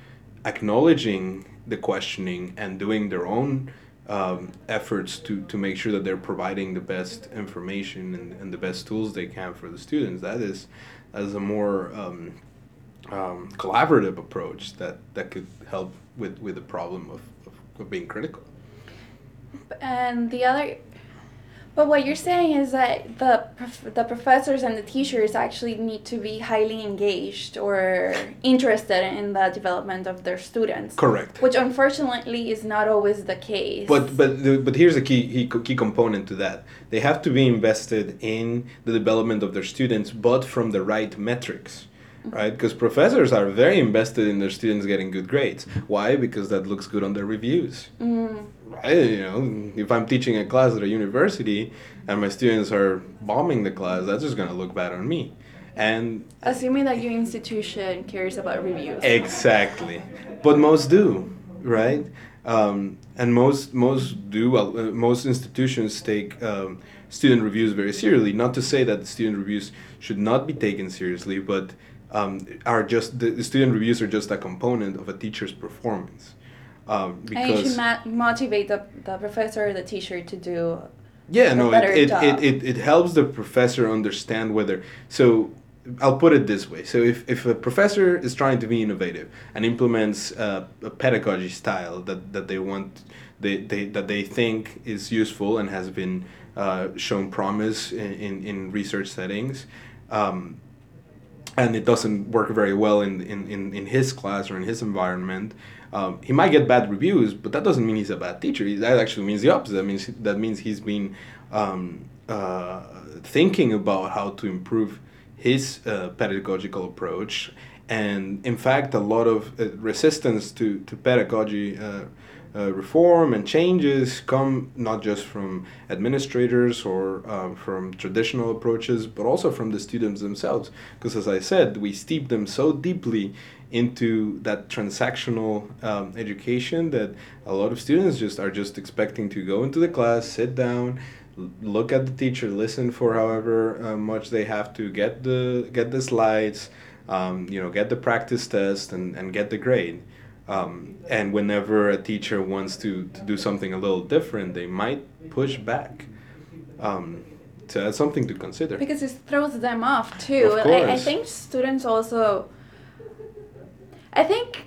acknowledging the questioning and doing their own um, efforts to, to make sure that they're providing the best information and, and the best tools they can for the students. That is, that is a more um, um, collaborative approach that, that could help with, with the problem of, of, of being critical. And the other but what you're saying is that the prof- the professors and the teachers actually need to be highly engaged or interested in the development of their students. Correct. Which unfortunately is not always the case. But but but here's a key key component to that. They have to be invested in the development of their students, but from the right metrics right? Because professors are very invested in their students getting good grades. Why? Because that looks good on their reviews. Mm. Right? You know, if I'm teaching a class at a university and my students are bombing the class, that's just gonna look bad on me. And assuming that your institution cares about reviews. Exactly, but most do, right? Um, and most most do. Uh, most institutions take um, student reviews very seriously. Not to say that student reviews should not be taken seriously, but um, are just the, the student reviews are just a component of a teacher's performance. Um, because and you should ma- motivate the, the professor or the teacher to do yeah no it, it, it, it, it helps the professor understand whether so i'll put it this way so if, if a professor is trying to be innovative and implements uh, a pedagogy style that, that they want they, they, that they think is useful and has been uh, shown promise in, in, in research settings um, and it doesn't work very well in, in, in, in his class or in his environment, um, he might get bad reviews, but that doesn't mean he's a bad teacher. That actually means the opposite. That means that means he's been um, uh, thinking about how to improve his uh, pedagogical approach, and in fact, a lot of uh, resistance to to pedagogy uh, reform and changes come not just from administrators or um, from traditional approaches, but also from the students themselves. Because as I said, we steep them so deeply into that transactional um, education that a lot of students just are just expecting to go into the class, sit down, look at the teacher, listen for however uh, much they have to get the get the slides, um, you know, get the practice test, and, and get the grade. Um, and whenever a teacher wants to, to do something a little different, they might push back. Um, so that's something to consider. Because it throws them off too. Of course. I, I think students also. I think.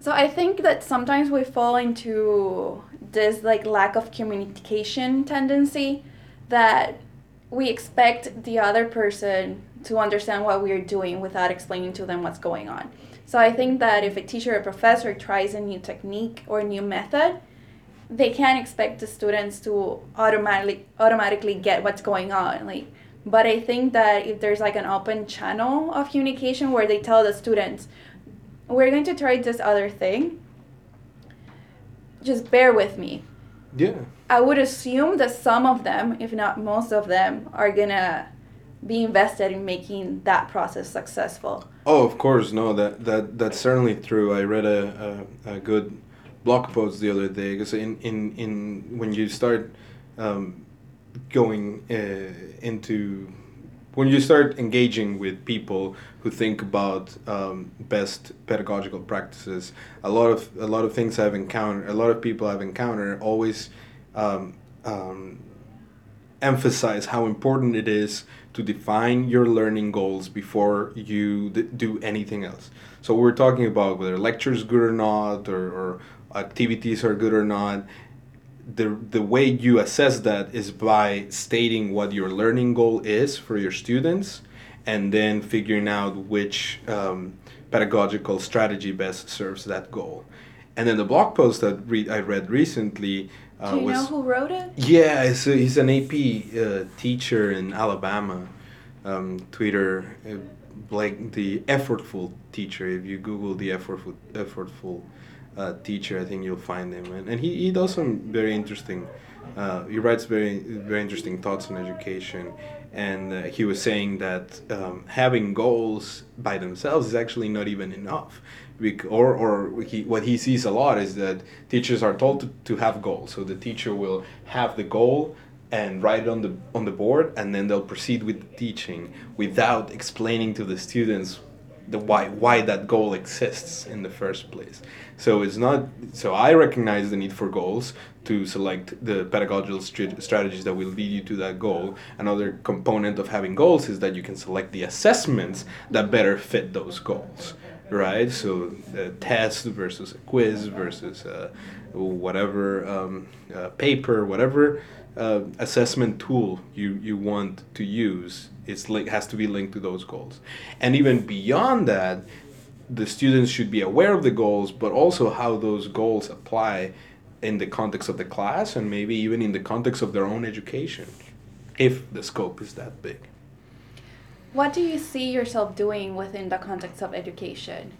So I think that sometimes we fall into this like lack of communication tendency that we expect the other person to understand what we're doing without explaining to them what's going on. So I think that if a teacher or professor tries a new technique or a new method, they can't expect the students to automatically automatically get what's going on. Like but I think that if there's like an open channel of communication where they tell the students, we're going to try this other thing, just bear with me. Yeah. I would assume that some of them, if not most of them, are gonna be invested in making that process successful. Oh, of course, no, that that that's certainly true. I read a a, a good blog post the other day because in, in in when you start um, going uh, into when you start engaging with people who think about um, best pedagogical practices, a lot of a lot of things I've encountered, a lot of people I've encountered always um, um, emphasize how important it is to define your learning goals before you d- do anything else. So we're talking about whether lectures good or not, or, or activities are good or not. The, the way you assess that is by stating what your learning goal is for your students and then figuring out which um, pedagogical strategy best serves that goal. And then the blog post that re- I read recently uh, Do you was, know who wrote it? Yeah, a, he's an AP uh, teacher in Alabama. Um, Twitter, uh, like the effortful teacher. If you Google the effortful effortful uh, teacher, I think you'll find him. And, and he, he does some very interesting. Uh, he writes very very interesting thoughts on education, and uh, he was saying that um, having goals by themselves is actually not even enough or or he, what he sees a lot is that teachers are told to, to have goals so the teacher will have the goal and write it on the on the board and then they'll proceed with the teaching without explaining to the students the why why that goal exists in the first place. So it's not so I recognize the need for goals to select the pedagogical str- strategies that will lead you to that goal. Another component of having goals is that you can select the assessments that better fit those goals, right? So a test versus a quiz versus a, whatever um, paper, whatever uh, assessment tool you, you want to use it's li- has to be linked to those goals. And even beyond that, the students should be aware of the goals, but also how those goals apply in the context of the class and maybe even in the context of their own education, if the scope is that big. What do you see yourself doing within the context of education?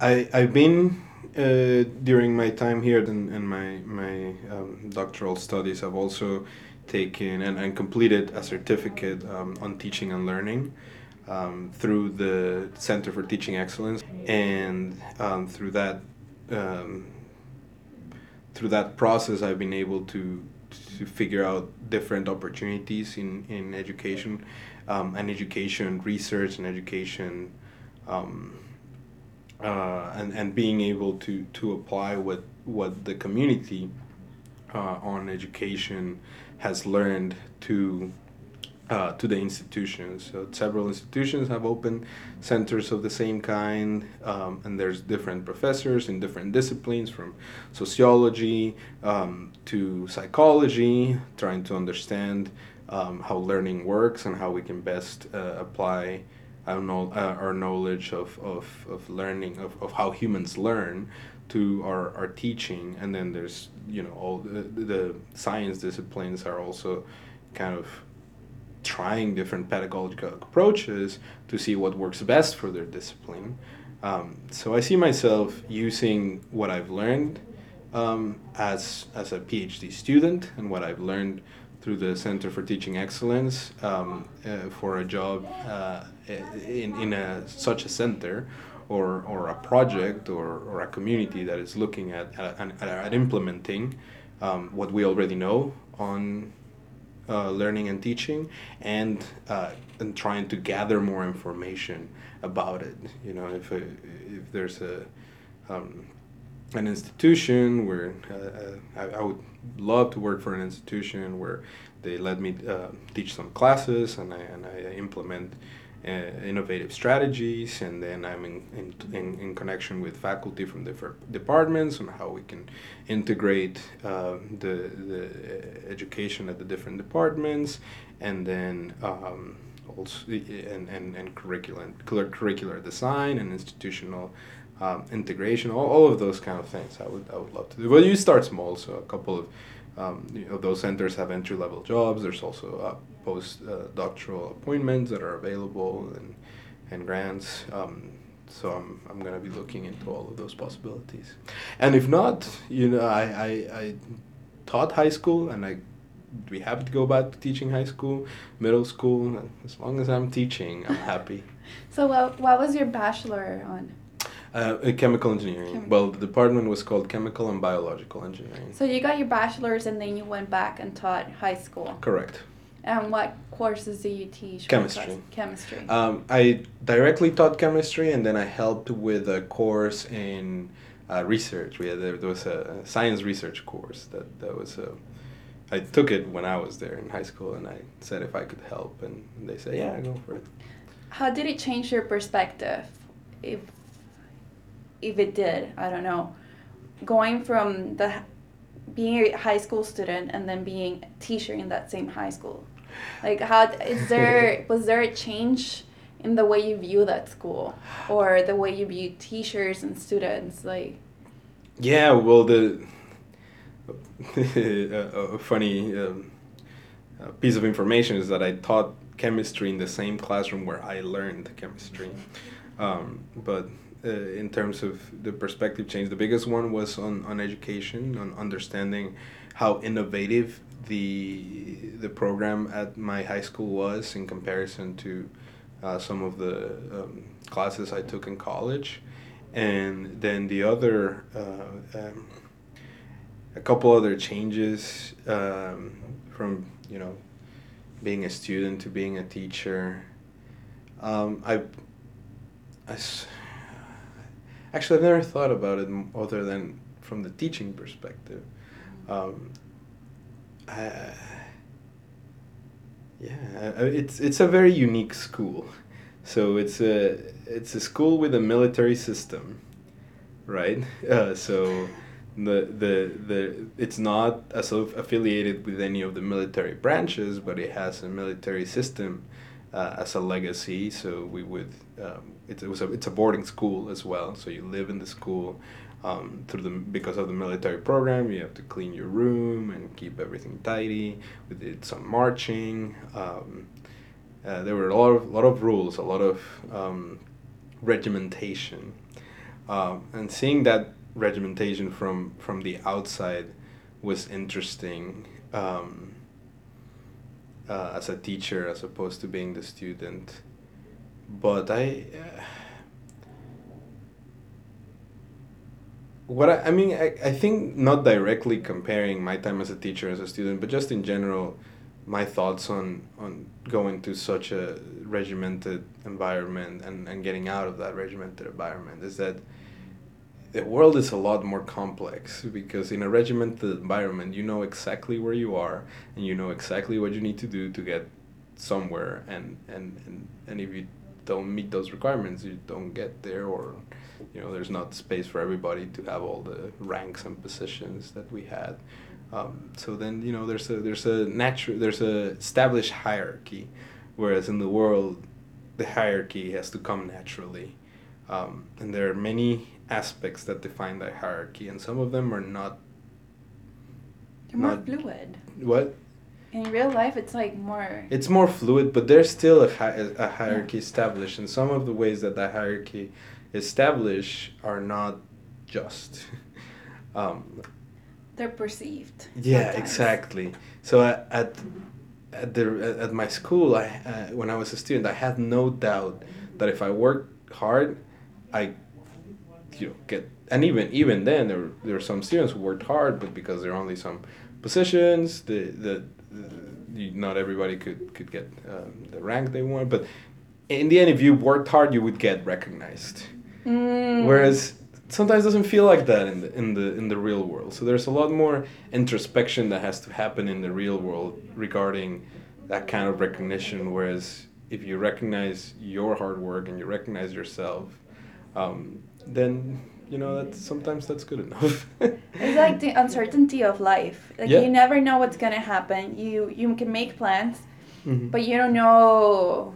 I, I've been uh, during my time here and, and my, my um, doctoral studies, I've also taken and, and completed a certificate um, on teaching and learning um, through the Center for Teaching Excellence, and um, through that um, through that process, I've been able to to figure out different opportunities in in education, um, and education research and education. Um, uh, and, and being able to, to apply what, what the community uh, on education has learned to uh, to the institutions. So several institutions have open centers of the same kind, um, and there's different professors in different disciplines, from sociology um, to psychology, trying to understand um, how learning works and how we can best uh, apply our, uh, our knowledge of, of, of learning, of, of how humans learn to our, our teaching and then there's you know all the, the science disciplines are also kind of trying different pedagogical approaches to see what works best for their discipline. Um, so i see myself using what i've learned um, as, as a phd student and what i've learned through the center for teaching excellence um, uh, for a job uh, in, in a, such a center or, or a project or, or a community that is looking at, at, at implementing um, what we already know on uh, learning and teaching and, uh, and trying to gather more information about it. You know, if, if there's a, um, an institution where uh, I, I, would love to work for an institution where they let me uh, teach some classes and I, and I implement uh, innovative strategies, and then I'm in, in, in, in, connection with faculty from different departments on how we can integrate uh, the, the education at the different departments, and then um, also and, and, and curriculum, curricular design and institutional um, integration, all, all of those kind of things. I would I would love to do. Well, you start small, so a couple of um, you know, those centers have entry level jobs. There's also uh, post uh, doctoral appointments that are available and, and grants. Um, so I'm, I'm going to be looking into all of those possibilities. And if not, you know, I, I, I taught high school and I be happy to go back to teaching high school, middle school. As long as I'm teaching, I'm happy. [laughs] so what, what was your bachelor on? Uh, chemical engineering. Well, the department was called chemical and biological engineering. So you got your bachelor's and then you went back and taught high school. Correct. And what courses do you teach? Chemistry. Chemistry. Um, I directly taught chemistry, and then I helped with a course in uh, research. We had there, was a science research course that that was a. I took it when I was there in high school, and I said if I could help, and they said, "Yeah, go for it." How did it change your perspective? If if it did, I don't know. Going from the being a high school student and then being a teacher in that same high school, like how is there [laughs] was there a change in the way you view that school or the way you view teachers and students like? Yeah, well, the [laughs] a, funny um, piece of information is that I taught chemistry in the same classroom where I learned chemistry, um, but uh, in terms of the perspective change. The biggest one was on, on education, on understanding how innovative the the program at my high school was in comparison to uh, some of the um, classes I took in college, and then the other uh, um, a couple other changes um, from you know being a student to being a teacher. Um, I I actually I've never thought about it other than from the teaching perspective. Um, I, yeah, it's it's a very unique school. So it's a it's a school with a military system, right? Uh, so the the the it's not as affiliated with any of the military branches, but it has a military system uh, as a legacy. So we would um, it, it was a it's a boarding school as well. So you live in the school. Um, through the because of the military program, you have to clean your room and keep everything tidy. We did some marching. Um, uh, there were a lot of lot of rules, a lot of um, regimentation, um, and seeing that regimentation from from the outside was interesting um, uh, as a teacher as opposed to being the student. But I. Uh, what I, I mean, I, I think not directly comparing my time as a teacher as a student, but just in general, my thoughts on on going to such a regimented environment and, and getting out of that regimented environment is that the world is a lot more complex because in a regimented environment you know exactly where you are and you know exactly what you need to do to get somewhere and and, and, and if you don't meet those requirements you don't get there or you know there's not space for everybody to have all the ranks and positions that we had um, so then you know there's a there's a natural there's a established hierarchy, whereas in the world, the hierarchy has to come naturally, um, and there are many aspects that define that hierarchy, and some of them are not. They're more Not- fluid. What? In real life, it's like more. It's more fluid, but there's still a, hi- a hierarchy established, and some of the ways that that hierarchy established are not just. [laughs] um, They're perceived. Yeah, sometimes. exactly. So at at, at the at my school, I uh, when I was a student, I had no doubt that if I worked hard, I, you know, get and even even then there were, there were some students who worked hard, but because there are only some positions, the the, not everybody could could get um, the rank they want. But in the end, if you worked hard, you would get recognized. Mm. Whereas sometimes it doesn't feel like that in the in the in the real world. So there's a lot more introspection that has to happen in the real world regarding that kind of recognition. Whereas if you recognize your hard work and you recognize yourself, um, then you know that sometimes that's good enough. It's like the uncertainty of life. Like Yeah. you never know what's gonna happen. You you can make plans, Mhm. but you don't know.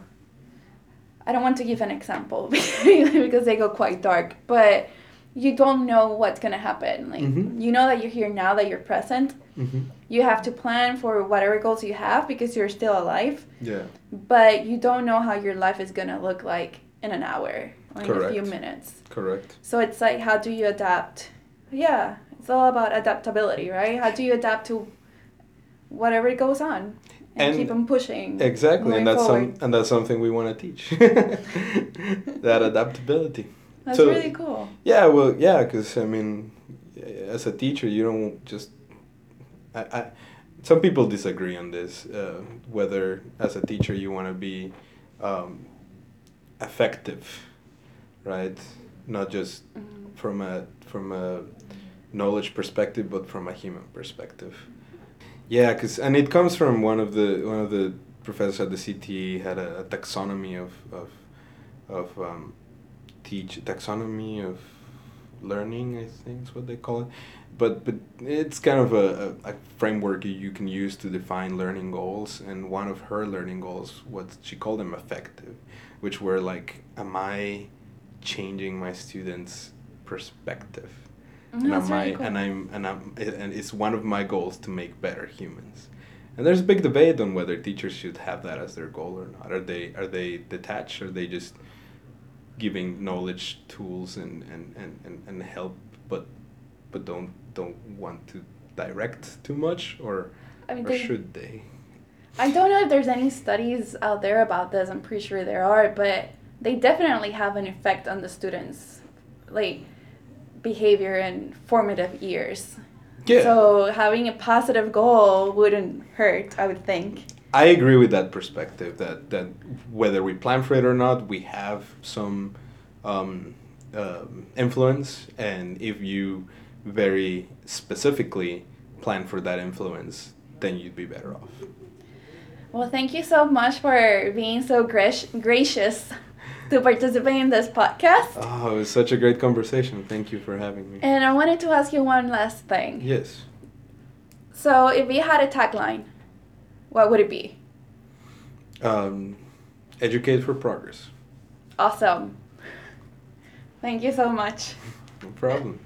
I don't want to give an example [laughs] because they go quite dark, but you don't know what's gonna happen. Like Mhm. you know that you're here now, that you're present. Mhm. You have to plan for whatever goals you have because you're still alive, Yeah. but you don't know how your life is gonna look like in an hour or in a few minutes. Correct. So it's like, how do you adapt? Yeah, it's all about adaptability, right? How do you adapt to whatever it goes on and, And- keep on pushing? Exactly, and that's some and that's something we want to teach. [laughs] that adaptability. That's so- really cool. Yeah, well, yeah, because I mean, as a teacher, you don't just. I, I, some people disagree on this. Uh, whether as a teacher you want to be um, effective, right? Not just Mhm. from a from a knowledge perspective, but from a human perspective. Yeah, cause and it comes from one of the one of the professors at the CTE had a, a taxonomy of of of um, teach taxonomy of learning. I think is what they call it. But but it's kind of a, a, a framework you- you can use to define learning goals. And one of her learning goals, what she called them effective, which were like, am I changing my students' perspective? Mhm, and am really I, cool. and I'm and I'm and it's one of my goals to make better humans. And there's a big debate on whether teachers should have that as their goal or not. Are they are they detached? Are they just giving knowledge, tools, and and, and, and, and help, but but don't don't want to direct too much, or I mean, or they, should they? I don't know if there's any studies out there about this. I'm pretty sure there are, but they definitely have an effect on the students, like behavior in formative years. Yeah, So having a positive goal wouldn't hurt, I would think. I agree with that perspective. That that whether we plan for it or not, we have some um, um, influence, and if you very specifically plan for that influence, then you'd be better off. Well, thank you so much for being so grac- gracious to participate in this podcast. Oh, it was such a great conversation. Thank you for having me. And I wanted to ask you one last thing. Yes. So, if you had a tagline, what would it be? Um, educate for progress. Awesome. Thank you so much. No problem.